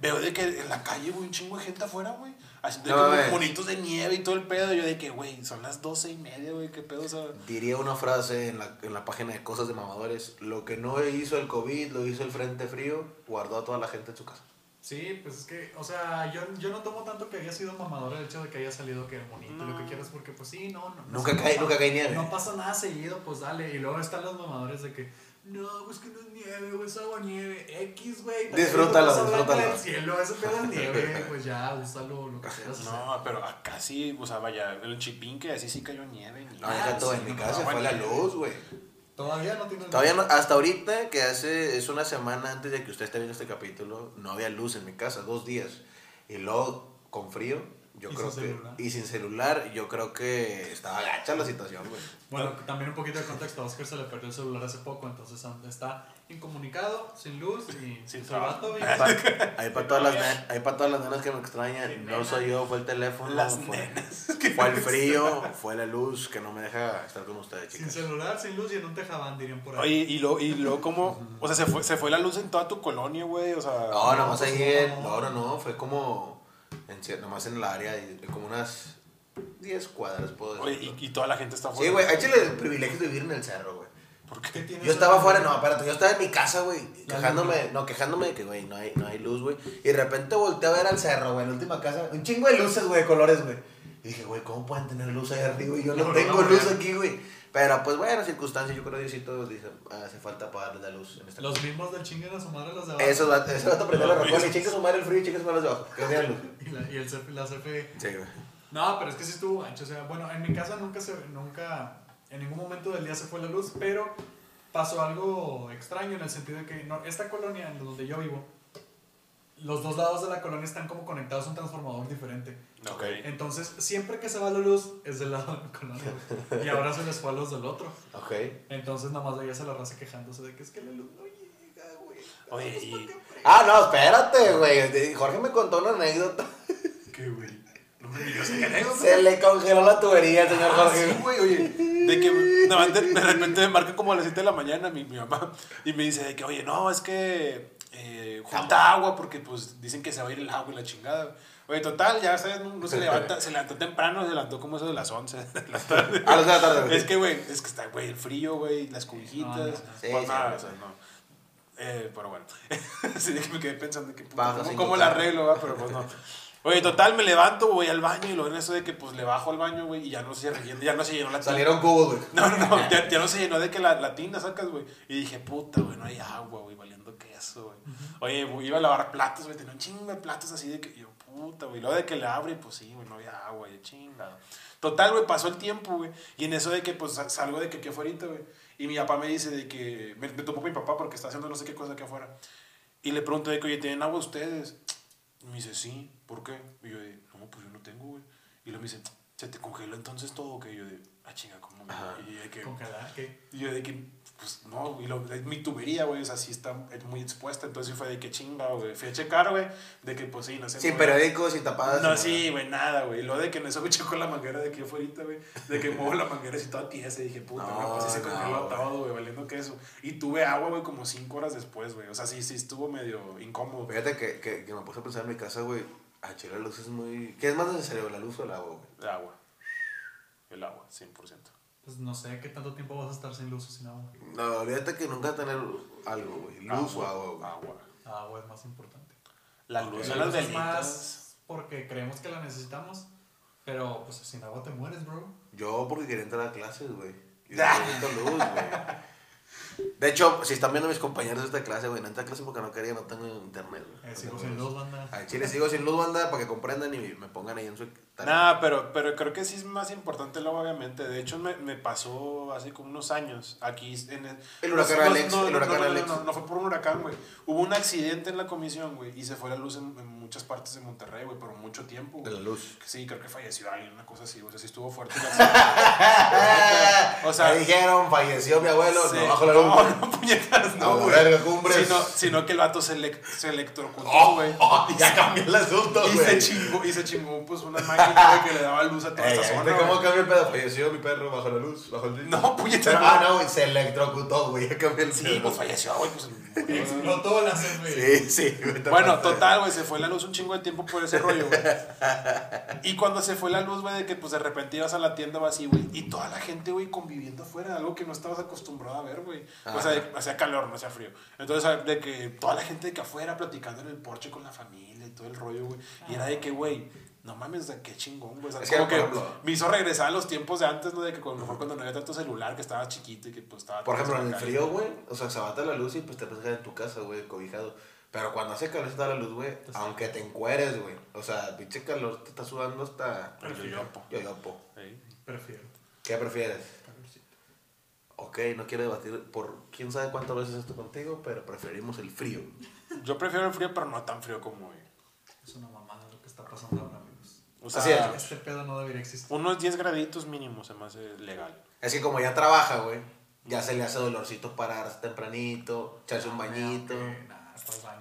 veo de que en la calle, güey, un chingo de gente afuera, güey. Así de No como bonitos de nieve y todo el pedo. Y yo de que, güey, son las doce y media, güey, qué pedo, o sea. Diría una frase en la, en la página de cosas de mamadores. Lo que no hizo el COVID, lo hizo el Frente Frío, guardó a toda la gente en su casa. Sí, pues es que, o sea, yo, yo no tomo tanto que haya sido mamador el hecho de que haya salido que bonito y lo que No. quieras, porque pues sí, no, no. Nunca no, cae- no, nunca cae nieve. No pasa nada seguido, pues dale. Y luego están los mamadores de que, no, pues que no es nieve, güey, es agua nieve, X, güey. Disfrútalo, disfrútalo. del cielo, ese pedo es nieve, pues ya, úsalo lo que quieras hacer. No, pero acá sí, o sea, vaya, el chipín que así sí cayó nieve. Ni No, deja todo, en mi casa no, fue la nieve. luz, güey. Todavía no tiene Todavía no- hasta ahorita, que hace, es una semana antes de que usted esté viendo este capítulo, no había luz en mi casa, dos días. Y luego, con frío, yo Y creo sin que... celular. Y sin celular, yo creo que estaba gacha la situación, güey. Bueno, también un poquito de contexto. A Oscar se le perdió el celular hace poco, entonces está incomunicado, sin luz y Sin trabajo. Ahí para todas, las ne- ahí pa' todas las nenas que me extrañan, no soy yo, fue el teléfono, Las fue, nenas. fue el frío, fue la luz que no me deja estar con ustedes, Sin chicas. celular, sin luz y en un tejabán, dirían por ahí. Oye, y luego, y luego como, o sea, se fue, se fue la luz en toda tu colonia, güey, o sea. No, nomás pues, ahí no, no. no, no, no, fue como, en, nomás en el área, de de como unas 10 cuadras, puedo Oye, decir. y, y toda la gente está Sí, afuera. güey, échale el privilegio de vivir en el cerro, güey. ¿Por ¿Qué Yo estaba ahí? afuera, no, espérate, yo estaba en mi casa, güey, quejándome, no, quejándome de que, güey, no hay, no hay luz, güey. Y de repente volteé a ver al cerro, güey, en la última casa, un chingo de luces, güey, de colores, güey. Y dije, güey, ¿cómo pueden tener luz ahí arriba? Y yo no No, tengo no, luz aquí, güey. Pero, pues, bueno, circunstancias, yo creo que Diosito dice, "Ah, hace falta apagarle la luz en esta Los mismos del chinguen a su madre los de abajo. Eso, va- eso va a prender la rocola y chinga su madre el frío y chinga su madre los de abajo. Que tengan luz. Y, la, y el CF, la CFE. Sí, güey. No, pero es que sí estuvo ancho. O sea, bueno, en mi casa nunca se, nunca, en ningún momento del día se fue la luz, pero pasó algo extraño en el sentido de que no, esta colonia en donde yo vivo, los dos lados de la colonia están como conectados a un transformador diferente. Ok. Entonces, siempre que se va la luz es del lado de la colonia. Y ahora se les fue a los del otro. Ok. Entonces, nada más veías a la raza quejándose de que es que la luz no llega, güey. Oye, y-. Ah, no, espérate, güey. Jorge me contó una anécdota. ¿Qué, güey? No me digas que anécdota. Se le congeló la tubería señor Ah, Jorge. sí, güey, oye, de que de, de repente me marca como a las 7 de la mañana mi, mi mamá y me dice de que, oye, no, es que eh, junta agua porque pues dicen que se va a ir el agua y la chingada. Oye, total, ya sabes, no, no se levanta, se levantó temprano, se levantó como eso de las 11 de la tarde. A las de la tarde, güey. Es que, güey, es que está, güey, el frío, güey, las cobijitas. No, no, no. Sí, pues sí, nada, sí. o sea, no. Eh, pero bueno, sí, me quedé pensando que, puta, ¿cómo, cómo la arreglo, va? Pero pues no. Oye, total, me levanto, voy al baño y luego en eso de que pues le bajo al baño, güey, y ya no se llenó, ya no se llenó la tina. Salieron cubos, güey. No, no, no, ya, ya no se llenó de que la, la tina sacas, güey. Y dije, puta, güey, no hay agua, güey, valiendo güey. Oye, iba a lavar platos, güey, tenía un chingo de platos así de que yo, puta, güey. Luego de que le abre, pues sí, güey, no había agua, y chingado. Total, güey, pasó el tiempo, güey. Y en eso de que, pues, sa- salgo de que aquí afuera, güey. Y mi papá me dice de que, me, me topó mi papá porque está haciendo no sé qué cosa aquí afuera. Y le pregunto de que, oye, ¿tienen agua ustedes? Y me dice, sí, ¿por qué? Y yo de, no, pues yo no tengo, güey. Y luego me dice, ¿se te congeló entonces todo? Que yo de, ah, chinga, ¿cómo? güey?" Ajá. Y de que, Congelar, ¿qué? y yo de que, pues no, y lo, es mi tubería, güey, o sea, sí está muy expuesta. Entonces sí fue de que chinga, güey. Fui a checar, güey, de que, pues sí, no sé. Sin güey. periódicos, sin tapadas. No, sí, güey, nada, güey. Lo de que en eso me chocó la manguera de que yo fuera, güey. De que muevo la manguera así toda tiesa y dije, puta, No, güey, pues sí se congeló güey. todo, güey, valiendo queso. Y tuve agua, güey, como cinco horas después, güey. O sea, sí, sí estuvo medio incómodo. Fíjate que, que, que me puse a pensar en mi casa, güey. Chile, la luz es muy. ¿Qué es más necesario, la luz o el agua, güey? El agua. El agua, 100%. Pues no sé qué tanto tiempo vas a estar sin luz o sin agua. No, olvídate que nunca tener algo, güey. Luz o agua, güey. Agua. Agua es más importante. La luz La de las luz es velitas. más porque creemos que la necesitamos, pero pues sin agua te mueres, bro. Yo porque quería entrar a clases, güey. Y necesito luz, güey. De hecho, si están viendo mis compañeros de esta clase, güey, no entré a clase porque no quería, no tengo internet, güey. Eh, sigo sin luz, banda. Al chile sigo sin luz, banda, para que comprendan y me pongan ahí en su. Nah, pero, pero creo que sí es más importante el agua, obviamente. De hecho, me, me pasó hace como unos años aquí en el... El huracán no, Alex, no, el no, huracán no, Alex. No, no, fue por un huracán, güey. Hubo un accidente en la comisión, güey, y se fue la luz en, en muchas partes de Monterrey, güey, por mucho tiempo. De güey. la luz. Sí, creo que falleció alguien, una cosa así, o sea, sí estuvo fuerte. la- o sea, Me dijeron, falleció mi abuelo, sí, no bajo la luz. No, no, puñetas, no, güey. verga, cumbres. Sino, sino que el vato se, elec- se electrocutó, Oh, güey. oh, ya cambió el asunto, y, güey. se chingó, y se chingó, pues, una máquina güey, que le daba luz a toda Ey, esta ¿viste zona. cómo güey. cambió el pedo? Falleció mi perro bajo la luz, bajo el No, puñetas, Pero, no. ah, no, güey, se electrocutó, güey, ya cambió el Sí, pedo. pues falleció, güey, pues. murió. Explotó la CFE. Sí, sí, güey. te Bueno, pasaste. total, güey, se fue la luz un chingo de tiempo por ese rollo, güey. Y cuando se fue la luz, güey, de que pues de repente ibas a la tienda o así, güey, y toda la gente, güey, conviviendo afuera, algo que no estabas acostumbrado a ver, güey. O sea, de- hacía calor, no hacía frío. Entonces, de que toda la gente de que afuera platicando en el porche con la familia y todo el rollo, güey. Y era de que, güey, no mames, sea, qué chingón, güey. O sea, Es que, como que ejemplo- me hizo regresar a los tiempos de antes, ¿no? De que cuando, mejor cuando no había tanto celular, que estaba chiquito y que pues estaba... Por ejemplo, en el frío, güey, o sea, se bata la luz y pues te puedes quedar en tu casa, güey, cobijado. Pero cuando hace calor está la luz, güey, aunque te encueres, güey. O sea, pinche calor te está sudando hasta... El yoyopo. Yoyopo. Sí. Prefiero. ¿Qué prefieres? Ok, no quiero debatir por quién sabe cuántas veces esto contigo, pero preferimos el frío. Yo prefiero el frío, pero no tan frío como hoy. Es una mamada lo que está pasando ahora, amigos. O sea, Así es. Este pedo no debería existir. unos 10 graditos mínimos se me hace legal. Es que como ya trabaja, güey, ya se le hace dolorcito pararse tempranito, echarse un bañito. Nah,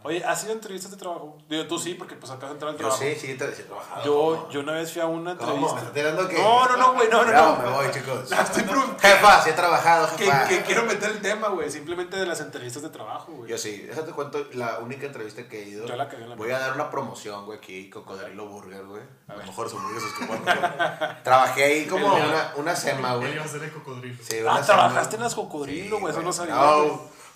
Oye, ¿has ido a entrevistas de trabajo? Digo, tú sí, porque pues acá entrar al Yo trabajo. sí, sí, he trabajado. Yo, yo una vez fui a una ¿Cómo? ¿Me entrevista. estás que No, no, no, güey, no, no, no. me voy, chicos. Estoy preguntando. Jefa, sí he trabajado, Que, jefa. que quiero meter el tema, güey. Simplemente de las entrevistas de trabajo, güey. Yo sí, déjate cuento la única entrevista que he ido. Yo la cagué en la Voy a dar una promoción, güey, aquí, Cocodrilo Burger, güey. A lo mejor hamburguesas que puedo comer. Trabajé ahí como una, una sema, Él güey. iba a ser el cocodrilo. Sí, Ah, trabajaste en las cocodrilo, güey. Eso no sabía.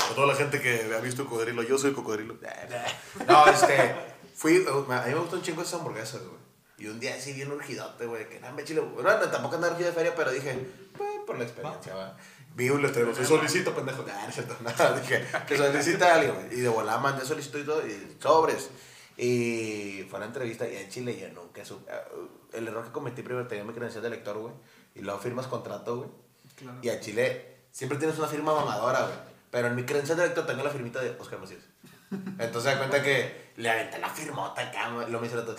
A toda la gente que ha visto cocodrilo, yo soy cocodrilo. No, este, fui, a mí me gustan un chingo esas hamburguesas, güey. Y un día así bien urgidote, güey, que nada, me chile. Bueno, no, tampoco andaba urgido de feria, pero dije, pues, por la experiencia, va. Vi un letrero, se solicita, pendejo. Nah, no es cierto, nada, dije, que solicita a alguien, güey. Y de volada mandé solicitud y todo, y sobres. Y fue a la entrevista, y en Chile yo nunca supe. El error que cometí primero tenía mi credencial de lector, güey. Y luego firmas contrato, güey. Claro. Y a Chile siempre tienes una firma mamadora, güey. Pero en mi credencial de lector tengo la firmita de Oscar Macías. Entonces da cuenta que le aventé la firmota acá, güey, y lo me hizo otro.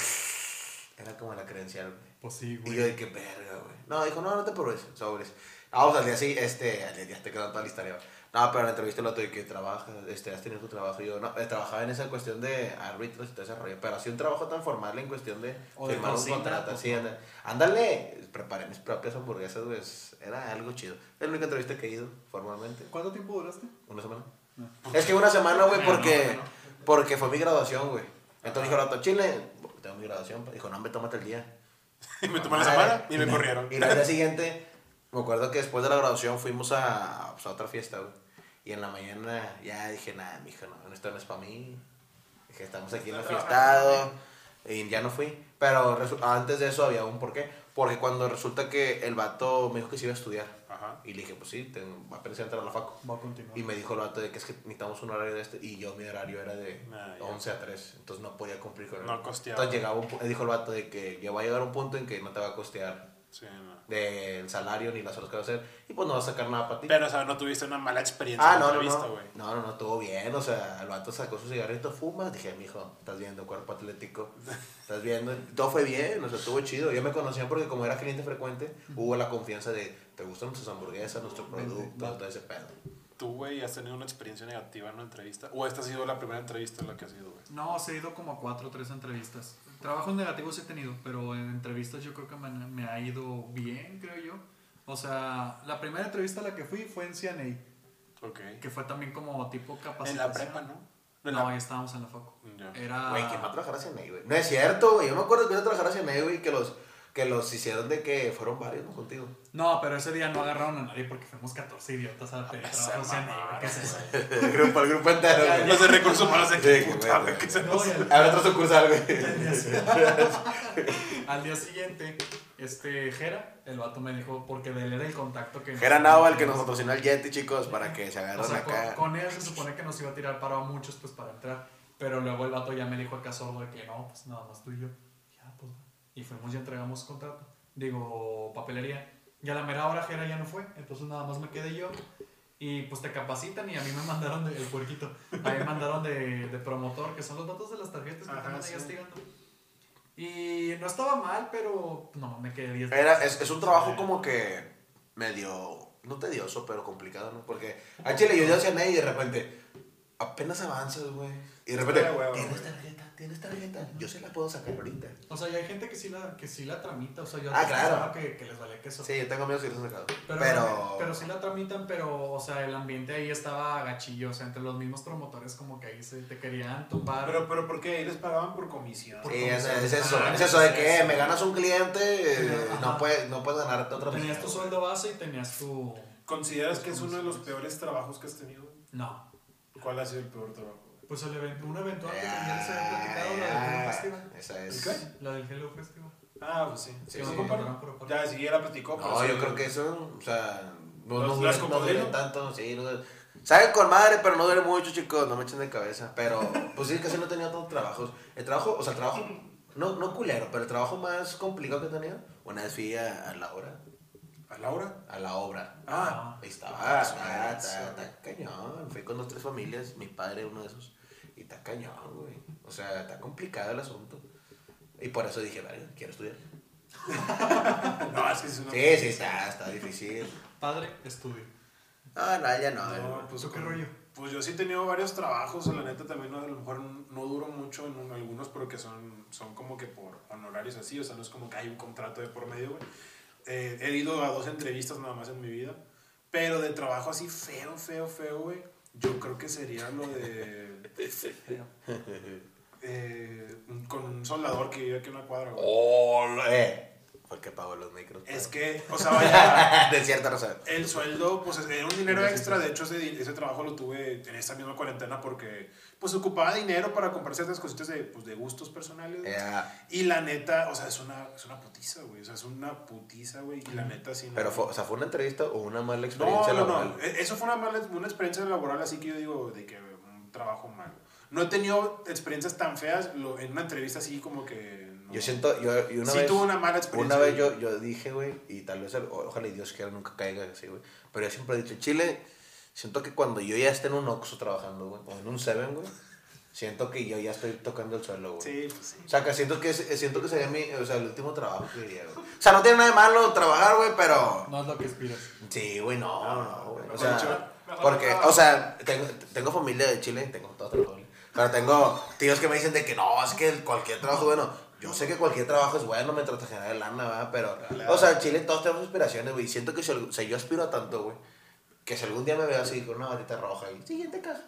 Era como la credencial, güey. Pues sí, Y güey. yo de qué verga, güey. No, dijo, no, no te preocupes, sobres. Vamos al día sí, este, al día te quedó toda la historia. No, pero en la entrevista el otro de que trabajas, este, has tenido tu trabajo. Yo, no, eh, trabajaba en esa cuestión de árbitros y todo ese rollo. Pero así un trabajo tan formal en cuestión de O de firmar un cocina, contrato. pues, Así, ándale, preparé mis propias hamburguesas, güey. Era algo chido. Es la única entrevista que he ido formalmente. ¿Cuánto tiempo duraste? ¿Una semana? No. Es que una semana, güey, porque, porque fue mi graduación, güey. Entonces dijo el otro, Chile, tengo mi graduación. Dijo, no, me tómate el día. Y me tomé la Ah, semana y me corrieron. Y al día siguiente, me acuerdo que después de la graduación fuimos a, pues, a otra fiesta, güey. Y en la mañana ya dije, nada, mija, no, esto no es para mí. Dije, estamos aquí en la fiestado. Y ya no fui. Pero antes de eso había un porqué. Porque cuando resulta que el vato me dijo que se iba a estudiar. Ajá. Y le dije, pues sí, te, iba a entrar a la facu. Va a continuar. Y me dijo el vato de que es que necesitamos un horario de este. Y yo mi horario era de Ah, ya. 11 a 3. Entonces no podía cumplir con él. No costeaba. Entonces llegaba un dijo el vato de que ya va a llegar un punto en que no te va a costear Sí, no. del salario ni las horas que va a hacer. Y pues no va a sacar nada para ti. Pero, o sea, no tuviste una mala experiencia Ah, no, no, entrevista, no. No, no, no, todo bien. O sea, el vato sacó su cigarrito, fuma. Dije, mijo, estás viendo cuerpo atlético. Estás viendo. Todo fue bien, o sea, estuvo chido. Yo me conocía porque como era cliente frecuente, hubo la confianza de, ¿te gustan nuestras hamburguesas, nuestro producto, todo ese pedo? ¿Tú, güey, has tenido una experiencia negativa en una entrevista? ¿O esta ha sido la primera entrevista en la que has ido, güey? No, he ido como a cuatro o tres entrevistas. Trabajos negativos he tenido, pero en entrevistas yo creo que me, me ha ido bien, creo yo. O sea, la primera entrevista a la que fui fue en CNA, Ok. que fue también como tipo En capacitación. la prepa, ¿no? En No, ya estábamos en la facu. Ya. Era... Güey, ¿quién va a trabajar hacia Ney, güey? No es cierto, güey. Yo me acuerdo que iba a trabajar hacia Ney, güey, que los, que los hicieron de que fueron varios, ¿no? Contigo. No, pero ese día no agarraron a nadie porque fuimos 14 idiotas a pedir Esa trabajo mamada, ¿Qué es eso? el grupo, el grupo entero, güey. Los de recursos humanos de que puta, güey, otro sucursal, güey. Al día siguiente, este Jera, el vato me dijo, porque de él era el contacto que... Era Nava el que nos patrocinó el Yeti, chicos, para que se O agarren sea, con, acá. con él se supone que nos iba a tirar paro a muchos pues para entrar. Pero luego el vato ya me dijo acá sordo de que no, pues nada más tú y yo. Y fuimos y entregamos contrato. Digo, papelería. Y a la mera hora Jera ya no fue. Entonces nada más me quedé yo. Y pues te capacitan y a mí me mandaron de, el puerquito, a mí me mandaron de, de promotor, que son los datos de las tarjetas que Ajá, te andan sí. Y no estaba mal, pero no, me quedé 10 Era, es, es un trabajo como que medio, no tedioso, pero complicado, ¿no? Porque a Chile yo ya hacía y de repente, apenas avanzas, güey. Y de repente, ¿tienes güey. ¿Tienes tarjeta? Yo se la puedo sacar ahorita. O sea, y hay gente que sí la, que sí la tramita, o sea, yo Ah, claro. pensaba que, que les valía queso. Sí, yo tengo amigos que los han sacado. Pero, Pero, pero, sí la tramitan, pero, o sea, el ambiente ahí estaba gachillo, o sea, entre los mismos promotores como que ahí se te querían tumbar. Pero, pero ¿por qué? Ahí les pagaban por comisión. Por Sí, es, comisión. es eso, Ajá, es eso de es que eso. me ganas un cliente, eh, no puedes, no puedes ganarte otra tenías tu sueldo base y tenías tu... ¿Consideras que es uno de los peores trabajos que has tenido? No. ¿Cuál ha sido el peor trabajo? Pues el evento, un eventual que también se había platicado, la del Hello Festival. Esa es. ¿Qué? La del Hello Festival. Ah, pues sí. Sí, Que sí. no. Ya, sí, ya la platicó. No, sí, yo creo que eso, o sea, no, ¿Los- no, duele, no duele tanto, sí, no duele. Saben con madre, pero no duele mucho, chicos, no me echen de cabeza. Pero, pues sí, casi no he tenido tantos trabajos. El trabajo, o sea, el trabajo, no, no culero, pero el trabajo más complicado que he tenido, una vez fui a, a la obra, ¿A Laura? a la obra. Ah, Ahí estaba, Ah, está, está, está cañón. Fui con dos, tres familias, mi padre uno de esos. Y está cañón, güey. O sea, está complicado el asunto. Y por eso dije, vale, quiero estudiar. no, es que es una. Sí, sí, está, está difícil. Padre, estudio. No, no, ya no. No, pues, ¿Tú qué rollo? Pues yo sí he tenido varios trabajos, la neta también no, a lo mejor no duro mucho en un- algunos, pero que son, son como que por honorarios así, o sea, no es como que hay un contrato de por medio, güey. Eh, he ido a dos entrevistas nada más en mi vida, pero de trabajo así feo, feo, feo, güey, yo creo que sería lo de... eh, con un soldador que vive aquí en una cuadra, güey. Oh, eh. Fue el que pagó los micros. Es que, o sea, vaya... de cierta razón. El sueldo, pues era un dinero extra. De hecho, ese, ese trabajo lo tuve en esta misma cuarentena porque, pues, ocupaba dinero para comprar ciertas cositas de, pues, de gustos personales. Ya, Y la neta, o sea, es una, es una putiza, güey. O sea, es una putiza, güey. Y la neta, sí. no- pero, fue, o sea, ¿fue una entrevista o una mala No, experiencia no, laboral? no. E- Eso fue una mala una experiencia laboral, así que yo digo, de que un trabajo malo. No he tenido experiencias tan feas lo- en una entrevista así como que. no. Yo siento, yo, y una sí vez, tuve una mala experiencia. una vez yo, yo dije, güey, y tal vez, ojalá y Dios quiera nunca caiga así, güey. Pero yo siempre he dicho, Chile, siento que cuando yo ya esté en un Oxxo trabajando, güey, o en un Seven, güey, siento que yo ya estoy tocando el suelo, güey. Sí, pues sí. O sea, que siento que, siento que sería mi, o sea, el último trabajo que diría, güey. O sea, no tiene nada de malo trabajar, güey, pero... No es lo que aspiras. Sí, güey, no, no, güey. O sea, porque, o sea, tengo, tengo familia de Chile, tengo toda otra familia. Pero tengo tíos que me dicen de que no, es que cualquier trabajo, bueno, yo sé que cualquier trabajo es bueno mientras te genera lana, ¿verdad? Pero, o sea, en Chile todos tenemos aspiraciones, güey. y Siento que si, o sea, yo aspiro a tanto, güey, que si algún día me veo así con una batita roja y siguiente caso,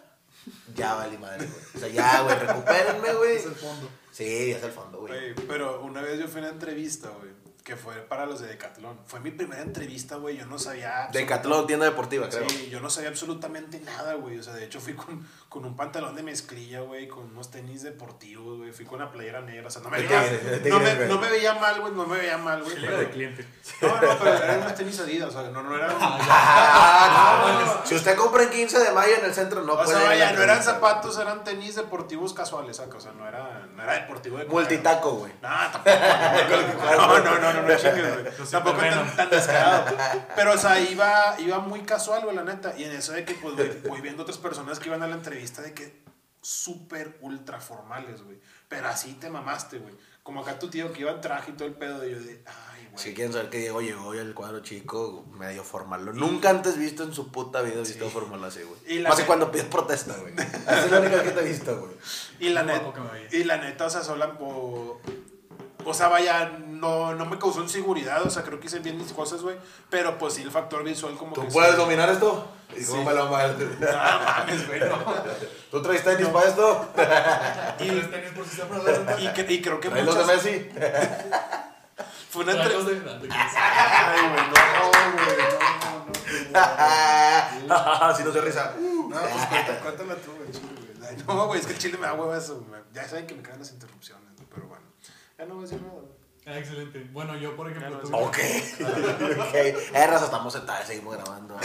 ya vale madre, güey. O sea, ya, güey, recupérenme, güey. Es el fondo. Sí, ya es el fondo, güey. Güey, pero una vez yo fui a una entrevista, güey, que fue para los de Decathlon. Fue mi primera entrevista, güey, yo no sabía... Decathlon, tienda deportiva, creo. Sí, yo no sabía absolutamente nada, güey. O sea, de hecho fui con, con un pantalón de mezclilla, güey, con unos tenis deportivos, güey. Fui con una playera negra. O sea, no me ¿De veía, no me, güey? no me veía mal, güey, no me veía mal, güey. Era pero- de cliente. No, no, pero eran unos tenis Adidas, o sea, no, no eran... Ah. Si usted compra el 15 de mayo en el centro, no o puede sea, ir a la vaya, no eran zapatos, eran tenis deportivos casuales, saca. O sea, no era, no era deportivo de. Multitaco, güey. No, tampoco. No, no, no, no, no, chingues, güey. Tampoco tan, tan descarado. Pero, o sea, iba, iba muy casual, güey, la neta. Y en eso de que, pues, güey, voy viendo otras personas que iban a la entrevista de que súper ultra formales, güey. Pero así te mamaste, güey. Como acá tu tío que iba en traje y todo el pedo de yo de, ay, güey. Si quieren saber que Diego llegó hoy al cuadro chico, medio formal. Lo Nunca antes visto en su puta vida visto formal así, Y güey. Más que cuando pides protesta, güey. Esa es la única que te he visto, güey. Y la, neta, y la neta, o sea, sola, o, o sea, vaya, no, no me causó inseguridad, o sea, creo que hice bien mis cosas, güey, pero pues sí, el factor visual como ¿Tú que... puedes sí. dominar esto? ¿Y Sí. cómo me lo mal? No mames, güey, no. ¿Tú traes tenis para esto? Y los tenis por si se. Y, que- y creo que ¿Traes los de muchas... Messi? Fue una entrevista... de- Ay, güey, no, güey, no, no, no. si no se risa. No, pues cuéntala, cuéntala tú, güey, chile, güey. Ay, No, güey, es que el chile me da hueva eso. Ya saben que me caen las interrupciones, ¿no? pero bueno. Ya no voy a decir nada, güey. Ah, excelente. Bueno, yo, por ejemplo, no, tuve- Ok. ok. Eh, raza, estamos sentados, seguimos grabando. No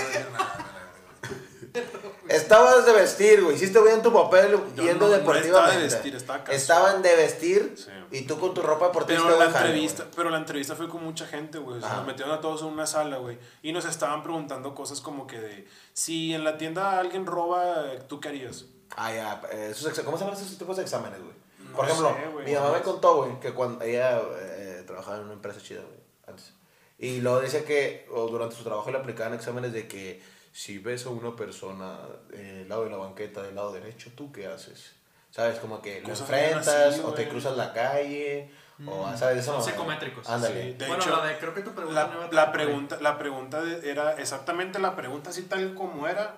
Estabas de vestir, güey. Hiciste bien tu papel Yo yendo no- no deportivamente. estaba de vestir, estaba. Estaban de vestir Sí. y tú con tu ropa deportiva. Pero la, jale, entrevista, güey. pero la entrevista fue con mucha gente, güey. O sea, nos metieron a todos en una sala, güey. Y nos estaban preguntando cosas como que de... Si en la tienda alguien roba, ¿tú qué harías? Ah, ya. eh, ¿Cómo se llaman esos tipos de exámenes, güey? No Por ejemplo, sé, güey, mi mamá no me contó, güey, que cuando ella eh, trabajaba en una empresa chida, güey, antes. Y luego dice que o durante su trabajo le aplicaban exámenes de que si ves a una persona del lado de la banqueta, del lado derecho, ¿tú qué haces? ¿Sabes? Como que lo enfrentas así, o te cruzas la calle o, ¿sabes? Esa Son mamada. psicométricos. Ándale. Sí, de bueno, hecho, la de, creo que tu pregunta la, a la pregunta, la pregunta de- era exactamente la pregunta así tal como era.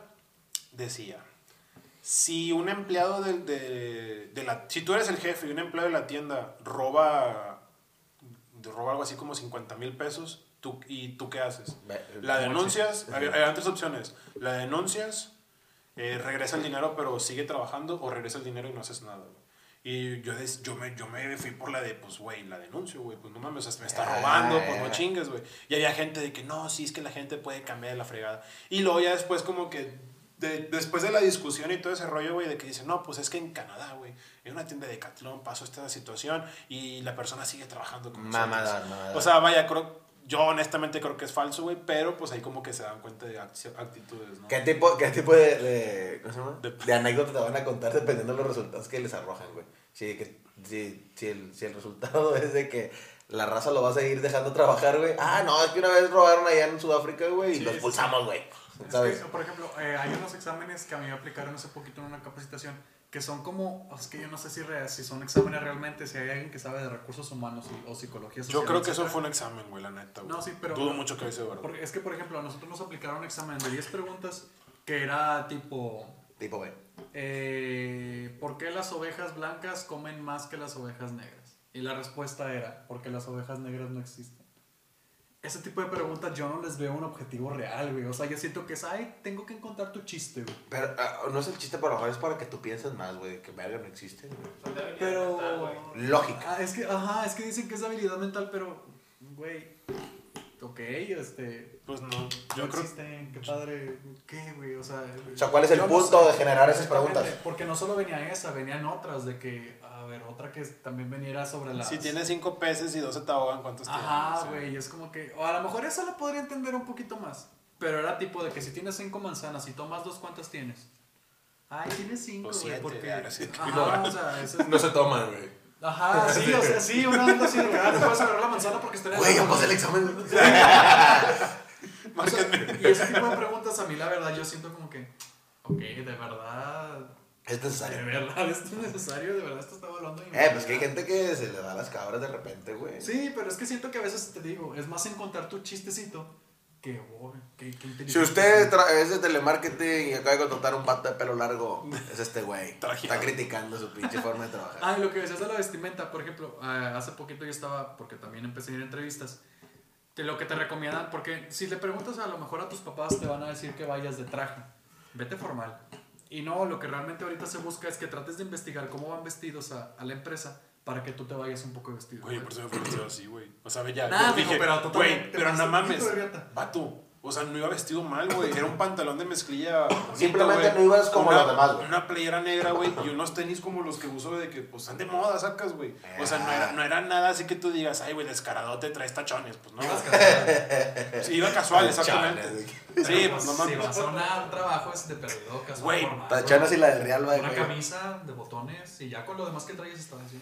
Decía, si un empleado de, de, de la... Si tú eres el jefe y un empleado de la tienda roba, roba algo así como 50 mil pesos, ¿tú, ¿y tú qué haces? La denuncias, había, habían tres opciones. La denuncias, eh, regresa el dinero pero sigue trabajando o regresa el dinero y no haces nada. güey. Y yo, des- yo, me, yo me fui por la de, pues, güey, la denuncio, güey, pues no mames, o sea, me está Ah, robando, pues no chingues, güey. Y había gente de que no, sí, es que la gente puede cambiar de la fregada. Y luego ya después como que, de- después de la discusión y todo ese rollo, güey, de que dicen, no, pues es que en Canadá, güey, en una tienda de Decathlon pasó esta situación y la persona sigue trabajando con nosotros. Mamador, mamador. O sea, vaya, creo, yo honestamente creo que es falso, güey, pero pues ahí como que se dan cuenta de acti- actitudes, ¿no? ¿Qué tipo, qué tipo de, de, ¿cómo se llama? De- de anécdotas te van a contar dependiendo de los resultados que les arrojan, güey? Si, que, si, si, el, si el resultado es de que la raza lo va a seguir dejando trabajar, güey. Ah, no, es que una vez robaron allá en Sudáfrica, güey, y Sí, lo sí, expulsamos, güey. Que, por ejemplo, eh, hay unos exámenes que a mí me aplicaron hace poquito en una capacitación que son como, es que yo no sé si, re- si son exámenes realmente, si hay alguien que sabe de recursos humanos y- o psicología social. Yo creo que eso fue un examen, güey, la neta, güey. No, sí, pero- Dudo mucho que haya sido verdad. Porque es que, por ejemplo, a nosotros nos aplicaron un examen de 10 preguntas que era tipo, Tipo, güey. eh, ¿por qué las ovejas blancas comen más que las ovejas negras? Y la respuesta era, porque las ovejas negras no existen. Ese tipo de preguntas yo no les veo un objetivo real, güey. O sea, yo siento que es, ay, tengo que encontrar tu chiste, güey. Pero ah, no es el chiste, pero mejor es para que tú pienses más, güey, que verga no existe, güey. Pero... Lógica. Ah, es que, ajá, es que dicen que es habilidad mental, pero, güey, ok, este... Pues no, Yo yo creo existen, qué padre, ¿qué, güey? O sea... O sea, ¿cuál es el no punto sé. de generar esas preguntas? Porque no solo venía esa, venían otras de que, a ver, otra que también veniera sobre las... Si tienes cinco peces y 12 te ahogan, ¿cuántos Ajá, tienes? güey, es como que, o a lo mejor esa la podría entender un poquito más, pero era tipo de que si tienes cinco manzanas y tomas dos, ¿cuántas tienes? Ay, tienes cinco, güey, porque... ya, sí. Ajá, o sea, eso es... No se toman, güey. Ajá, sí, o sea, sí, una onda así de que, ah, te puedes agarrar la manzana porque está en Güey, ya árbol. pasé el examen. O sea, y ese tipo de preguntas a mí la verdad yo siento como que, ok, de verdad, Es de necesario. verdad esto es necesario, de verdad esto está volando. Eh, pues que hay gente que se le da las cabras de repente, güey. Sí, pero es que siento que a veces te digo, es más encontrar tu chistecito que inteligente. Si usted es de telemarketing y acaba de contratar un pato de pelo largo, es este güey. Está criticando su pinche forma de trabajar. Ah, y lo que decías de la vestimenta, por ejemplo, ah, hace poquito yo estaba, porque también empecé a ir a entrevistas, de lo que te recomiendan, porque si le preguntas a lo mejor a tus papás te van a decir que vayas de traje, vete formal. Y no, lo que realmente ahorita se busca es que trates de investigar cómo van vestidos a, a la empresa para que tú te vayas un poco vestido. Oye, por eso me fue vestido así, güey. O sea, ve ya. Nah, yo dije, pero tú güey, pero no mames. Vato. O sea, no iba vestido mal, güey. Era un pantalón de mezclilla. bonito, Simplemente güey. no ibas como Una- los demás, güey. Una playera negra, güey. Y unos tenis como los que uso de que, pues, están de moda, sacas, güey. O sea, no era, no era nada así que tú digas, ay, güey, descaradote, traes tachones. Pues no. Ibas casual. Sí, iba casual, exactamente. güey. Sí, pues no Si mames. vas a una- un trabajo es de perdido, casual. Güey, Tachones y la del Real, güey. Una camisa de botones y ya con lo demás que traes está así.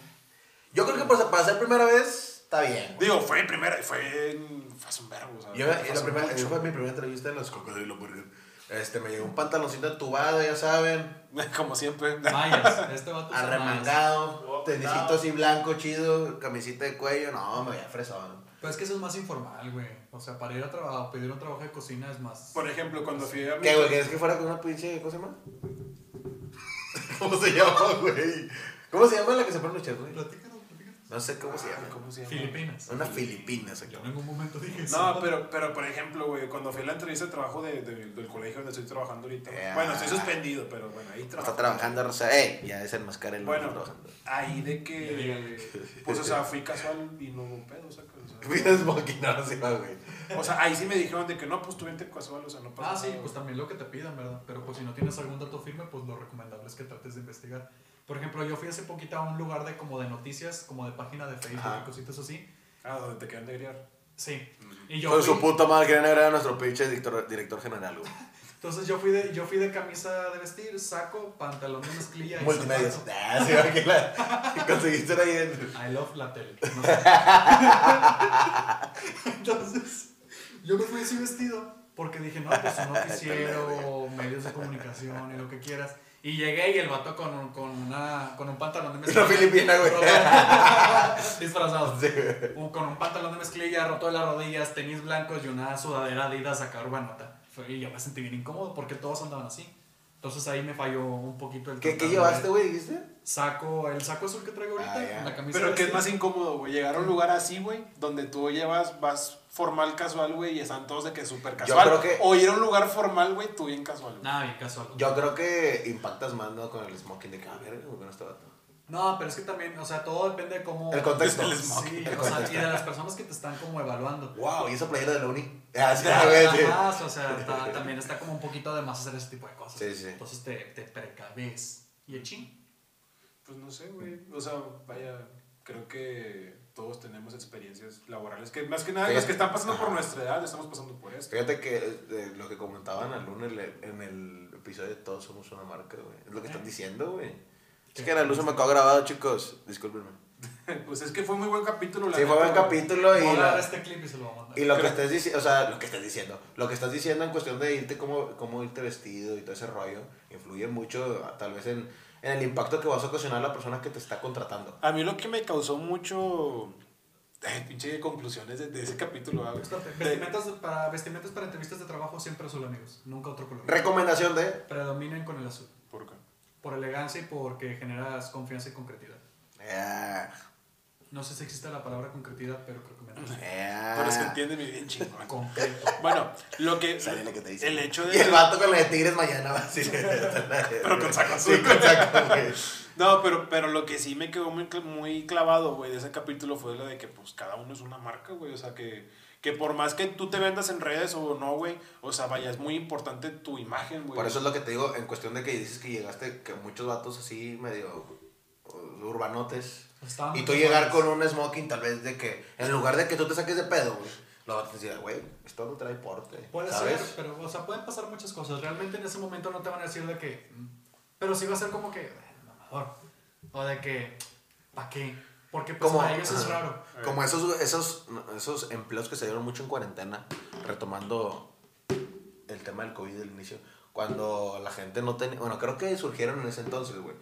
Yo creo que pues, para ser primera vez, está bien. güey. Digo, fue primera, fue, en- fue hace un verbo, o sea, Yo, fue y la hace primera, mucho. fue mi primera entrevista en los Cocodrilo Burger. Este, me llegó un pantaloncito entubado, ya saben. Como siempre. Mayas, este vato usa mayas. Arremangado, tenisito así blanco, chido, camisita de cuello. No, me veía fresón. Pero es que eso es más informal, güey. O sea, para ir a trabajar, pedir un trabajo de cocina es más. Por ejemplo, cuando fui a mi- ¿Qué, güey? ¿Quieres que fuera con una pinche, ¿cómo se llama? ¿Cómo se llama, güey? ¿Cómo se llama la que se pone los chefs, güey? Platícanos. No sé cómo se llama. ¿Cómo se llama? Filipinas. Una filipina, Yo en ningún momento dije eso. No, pero, pero por ejemplo, güey, cuando fui a la entrevista de trabajo de, de- del colegio donde estoy trabajando ahorita. Ya. Bueno, estoy suspendido, pero bueno, ahí trabajo. Está trabajando, Rosa. ¡Ey! Ya es el Bueno, trabajando. ahí de que. Pues, o sea, fui casual y no hubo pedo. Vienes smoking, no, sí, va, güey. O sea, ahí sí me dijeron de que no, pues tú vente casual, o sea, no pasa Ah, sí, nada, pues también lo que te pidan, ¿verdad? Pero pues si no tienes algún dato firme, pues lo recomendable es que trates de investigar. Por ejemplo, yo fui hace poquito a un lugar de como de noticias, como de página de Facebook Ajá. y cositas así. Ah, donde te quedan de griar. Sí. Y yo fui, su puta madre quieren agregar a nuestro pinche director, director general, güey. entonces yo fui de yo fui de camisa de vestir, saco, pantalón de mezclilla y Multimedia. zapato. Ah, sí, que la conseguiste ahí en. I love la tele. no sé. Entonces, yo me fui así vestido porque dije, no, pues un noticiero, medios de comunicación y lo que quieras. Y llegué y el vato con, un- con, una, con un pantalón de Una filipina, güey. Disfrazado. Un- Con un pantalón de mezclilla roto de las rodillas, tenis blancos y una sudadera Adidas acá urbanota. Y yo me sentí bien incómodo porque todos andaban así. Entonces ahí me falló un poquito el ¿Qué, ¿Qué llevaste, güey? ¿Dijiste? Saco, el saco azul que traigo ahorita, Ah, la camisa Pero que es vestida. más incómodo, güey, llegar a un lugar así, güey, donde tú llevas, vas formal, casual, güey, y están todos de que súper Yo casual. creo que- O ir a un lugar formal, güey, tú bien casual. güey. Nada, bien casual. Yo creo que impactas más, ¿no? Con el smoking de que, ah, verga, güey, no está vato. No, pero es que también, o sea, todo depende de cómo... El contexto. El smoking. Sí, El o sea, y de las personas que te están como evaluando. Wow, ¿y esa playera de la uni? Ah, sí, güey, sí. Ajá, o sea, ta- también está como un poquito de más hacer ese tipo de cosas. Sí, sí. Entonces te, te precaves. Y el chin. Pues no sé, güey. O sea, vaya, creo que todos tenemos experiencias laborales que más que nada Fíjate. los que están pasando por Ajá. nuestra edad estamos pasando por esto. Fíjate que eh, lo que comentaban al lunes en el episodio de Todos Somos una Marca, güey. Es lo que están diciendo, güey. Es que la luz se me quedó grabado, chicos. Discúlpenme. Pues es que fue muy buen capítulo. la Sí, fue buen capítulo y, la- este clip y se lo y lo que Creo- estés diciendo, o sea, lo que estás diciendo, lo que estás diciendo en cuestión de irte, cómo, cómo irte vestido y todo ese rollo, influye mucho, tal vez, en, en el impacto que vas a ocasionar a la persona que te está contratando. A mí lo que me causó mucho. Ay, pinche conclusiones de, de ese capítulo, Vestimentas para, vestimentas para entrevistas de trabajo siempre azul, amigos. Nunca otro color. Recomendación de... Predominen con el azul. ¿Por qué? Por elegancia y porque generas confianza y concretidad. Ah, No sé si existe la palabra concretidad, pero creo que me entiendes. ah. Pero es que entiende mi bien chingón. Concreto. Bueno, lo que. Sale la que te dice. El hecho Y el de. vato con la de Tigres mañana va así. Pero con saco azul. Sí, con saco, güey. No, pero, pero lo que sí me quedó muy, muy clavado, güey, de ese capítulo fue lo de que, pues, cada uno es una marca, güey. O sea, que, que por más que tú te vendas en redes o no, güey, o sea, vaya, es muy importante tu imagen, güey. Por eso es lo que te digo, en cuestión de que dices que llegaste, que muchos vatos así medio uh, urbanotes. Estaban Y tú llegar con un smoking, tal vez de que, en lugar de que tú te saques de pedo, güey, lo vas a decir, güey, esto no trae porte. Puede ¿sabes? ser, pero, o sea, pueden pasar muchas cosas. Realmente en ese momento no te van a decir de que. mm, Pero sí va a ser como que. "Eh, mamador. O de que. ¿Para qué? Porque pues Como- para ellos es raro. Como esos, esos, esos empleos que se dieron mucho en cuarentena, retomando el tema del COVID del inicio, cuando la gente no tenía, bueno, creo que surgieron en ese entonces, güey.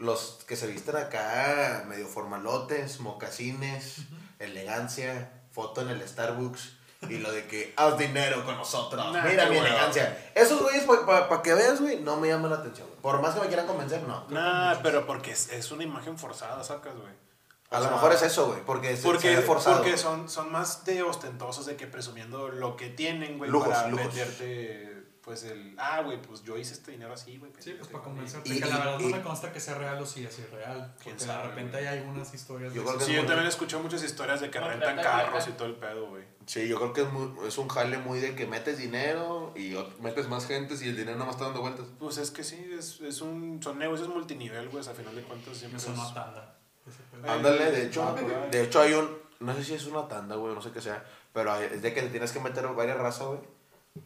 Los que se visten acá medio formalotes, mocasines, elegancia, foto en el Starbucks y lo de que haz dinero con nosotros, Nah, mira mi elegancia. Esos güeyes, para que veas, güey, no me llaman la atención. Por más que me quieran convencer, no. Nah, pero porque es, es una imagen forzada, sacas, güey. A lo mejor es eso, güey, porque, Porque, se ve forzado. porque son, son más de ostentosos de que presumiendo lo que tienen, güey, para lujos. venderte, pues el, ah, güey, pues yo hice este dinero así, güey. Sí, pues para convencerte. Y- que la verdad y- no me consta que sea real o si es irreal. ¿Quién Porque sabe, de repente hay algunas historias. Yo de creo que esas. Sí, yo también escuché muchas historias de que No, rentan carros y todo el pedo, güey. Sí, yo creo que es, muy- es un jale muy de que metes dinero y metes más gente y el dinero no más está dando vueltas. Pues es que sí, es, es un, son negocios multinivel, güey, a final de cuentas siempre Me es... sonó a tanda. Eh, Ándale, de hecho, ah, de hecho hay un, no sé si es una tanda, güey, no sé qué sea, pero es de que te tienes que meter varias razas, güey.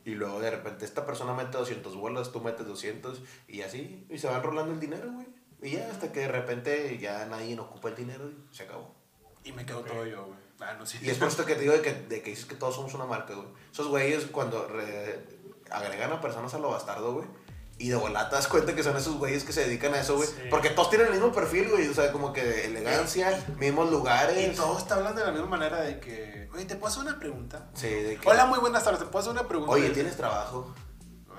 Y luego de repente esta persona mete 200 bolas, tú metes 200 y así, y se van rolando el dinero, güey. Y ya hasta que de repente ya nadie ocupa el dinero y se acabó. Y me quedo todo yo, güey. Ah, no, sí. Y es por esto que te digo de que, de que dices que todos somos una marca, güey. Esos güeyes cuando re- agregan a personas a lo bastardo, güey. Y de volada te das cuenta que son esos güeyes que se dedican a eso, güey. Sí. Porque todos tienen el mismo perfil, güey. O sea, como que de elegancia, mismos lugares. Y todos te hablan de la misma manera de que, oye, ¿te puedo hacer una pregunta? Sí, de que... Hola, muy buenas tardes, ¿te puedo hacer una pregunta? Oye, ¿tienes trabajo?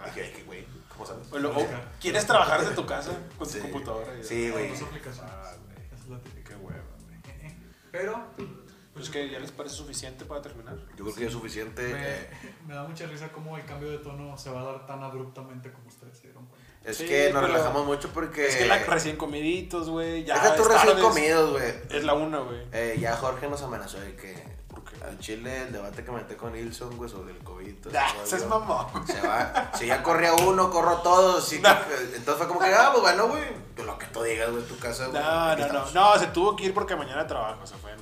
"Ay, qué güey, ¿cómo sabes? O lo- o, ¿Quieres trabajar desde tu casa con Sí. tu computadora? Y- Sí, güey. Ah, güey. Esa es la típica. Qué hueva, güey. Pero Pues que ya les parece suficiente para terminar. Yo creo que ya es suficiente. me, eh, me da mucha risa cómo el cambio de tono se va a dar tan abruptamente como ustedes se dieron cuenta. es Sí, que nos relajamos mucho porque... Es que la, recién comiditos, güey. Ya Deja tú recién comidos, güey. Es la una, güey. Eh, ya Jorge nos amenazó de que... ¿Por qué? al Chile, el debate que metí con Nilsson, güey, sobre el COVID. todo Ah, ese ese es mamón. Se va. Si ya corría uno, corro todos. que- entonces fue como que, ah, pues bueno, güey. Pues lo que tú digas, güey, tu casa, güey. No, no, no, no, se tuvo que ir porque mañana trabajo, se fue,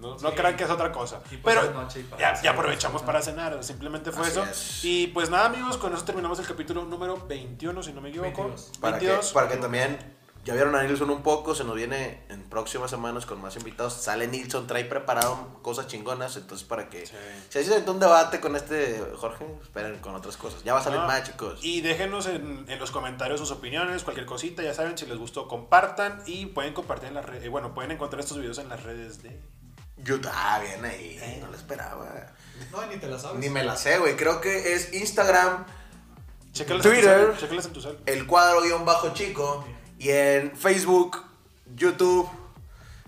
no, crean que es otra cosa. Y pues Pero es noche y para ya, aprovechamos para cenar, simplemente fue Así eso. es. Y pues nada amigos, con eso terminamos el capítulo número 21, si no me equivoco. 22. Para que, 22. para que también, ya vieron a Nilsson un poco, se nos viene en próximas semanas con más invitados. Sale Nilsson, trae preparado cosas chingonas, entonces para que... Sí. Si así se un debate con este Jorge, esperen con otras cosas. Ya va a salir más, chicos. Y déjenos en, en los comentarios sus opiniones, cualquier cosita, ya saben, si les gustó, compartan y pueden compartir en las redes, bueno, pueden encontrar estos videos en las redes de... YouTube, ah, bien ahí, no lo esperaba. No, ni te la sabes. Ni me la sé, güey. Creo que es Instagram, Twitter. en tu cel, chécalas en tu cel. el cuadro guion bajo chico, y en Facebook, YouTube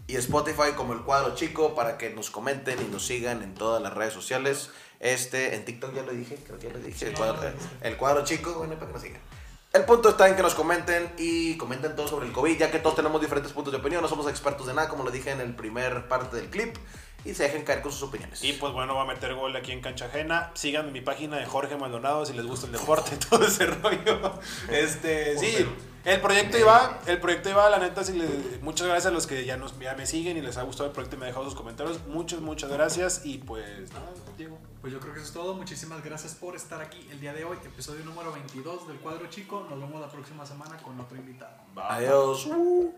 y Spotify como el cuadro chico para que nos comenten y nos sigan en todas las redes sociales. Este, en TikTok ya lo dije, creo que ya lo dije. el, no, cuadro, el cuadro chico, bueno, para que nos sigan. El punto está en que nos comenten y comenten todo sobre el COVID, ya que todos tenemos diferentes puntos de opinión, no somos expertos de nada, como lo dije en el primer parte del clip, y se dejen caer con sus opiniones. Y pues bueno, va a meter gol aquí en Cancha Ajena. Síganme en mi página de Jorge Maldonado si les gusta el deporte y todo ese rollo. Este, sí, el proyecto iba, el proyecto iba, la neta, sí, le- muchas gracias a los que ya, nos, ya me siguen y les ha gustado el proyecto y me han dejado sus comentarios. Muchas, muchas gracias y pues nada, Diego. Pues yo creo que eso es todo. Muchísimas gracias por estar aquí el día de hoy. Episodio número 22 del cuadro chico. Nos vemos la próxima semana con otro invitado. Adiós. Uh.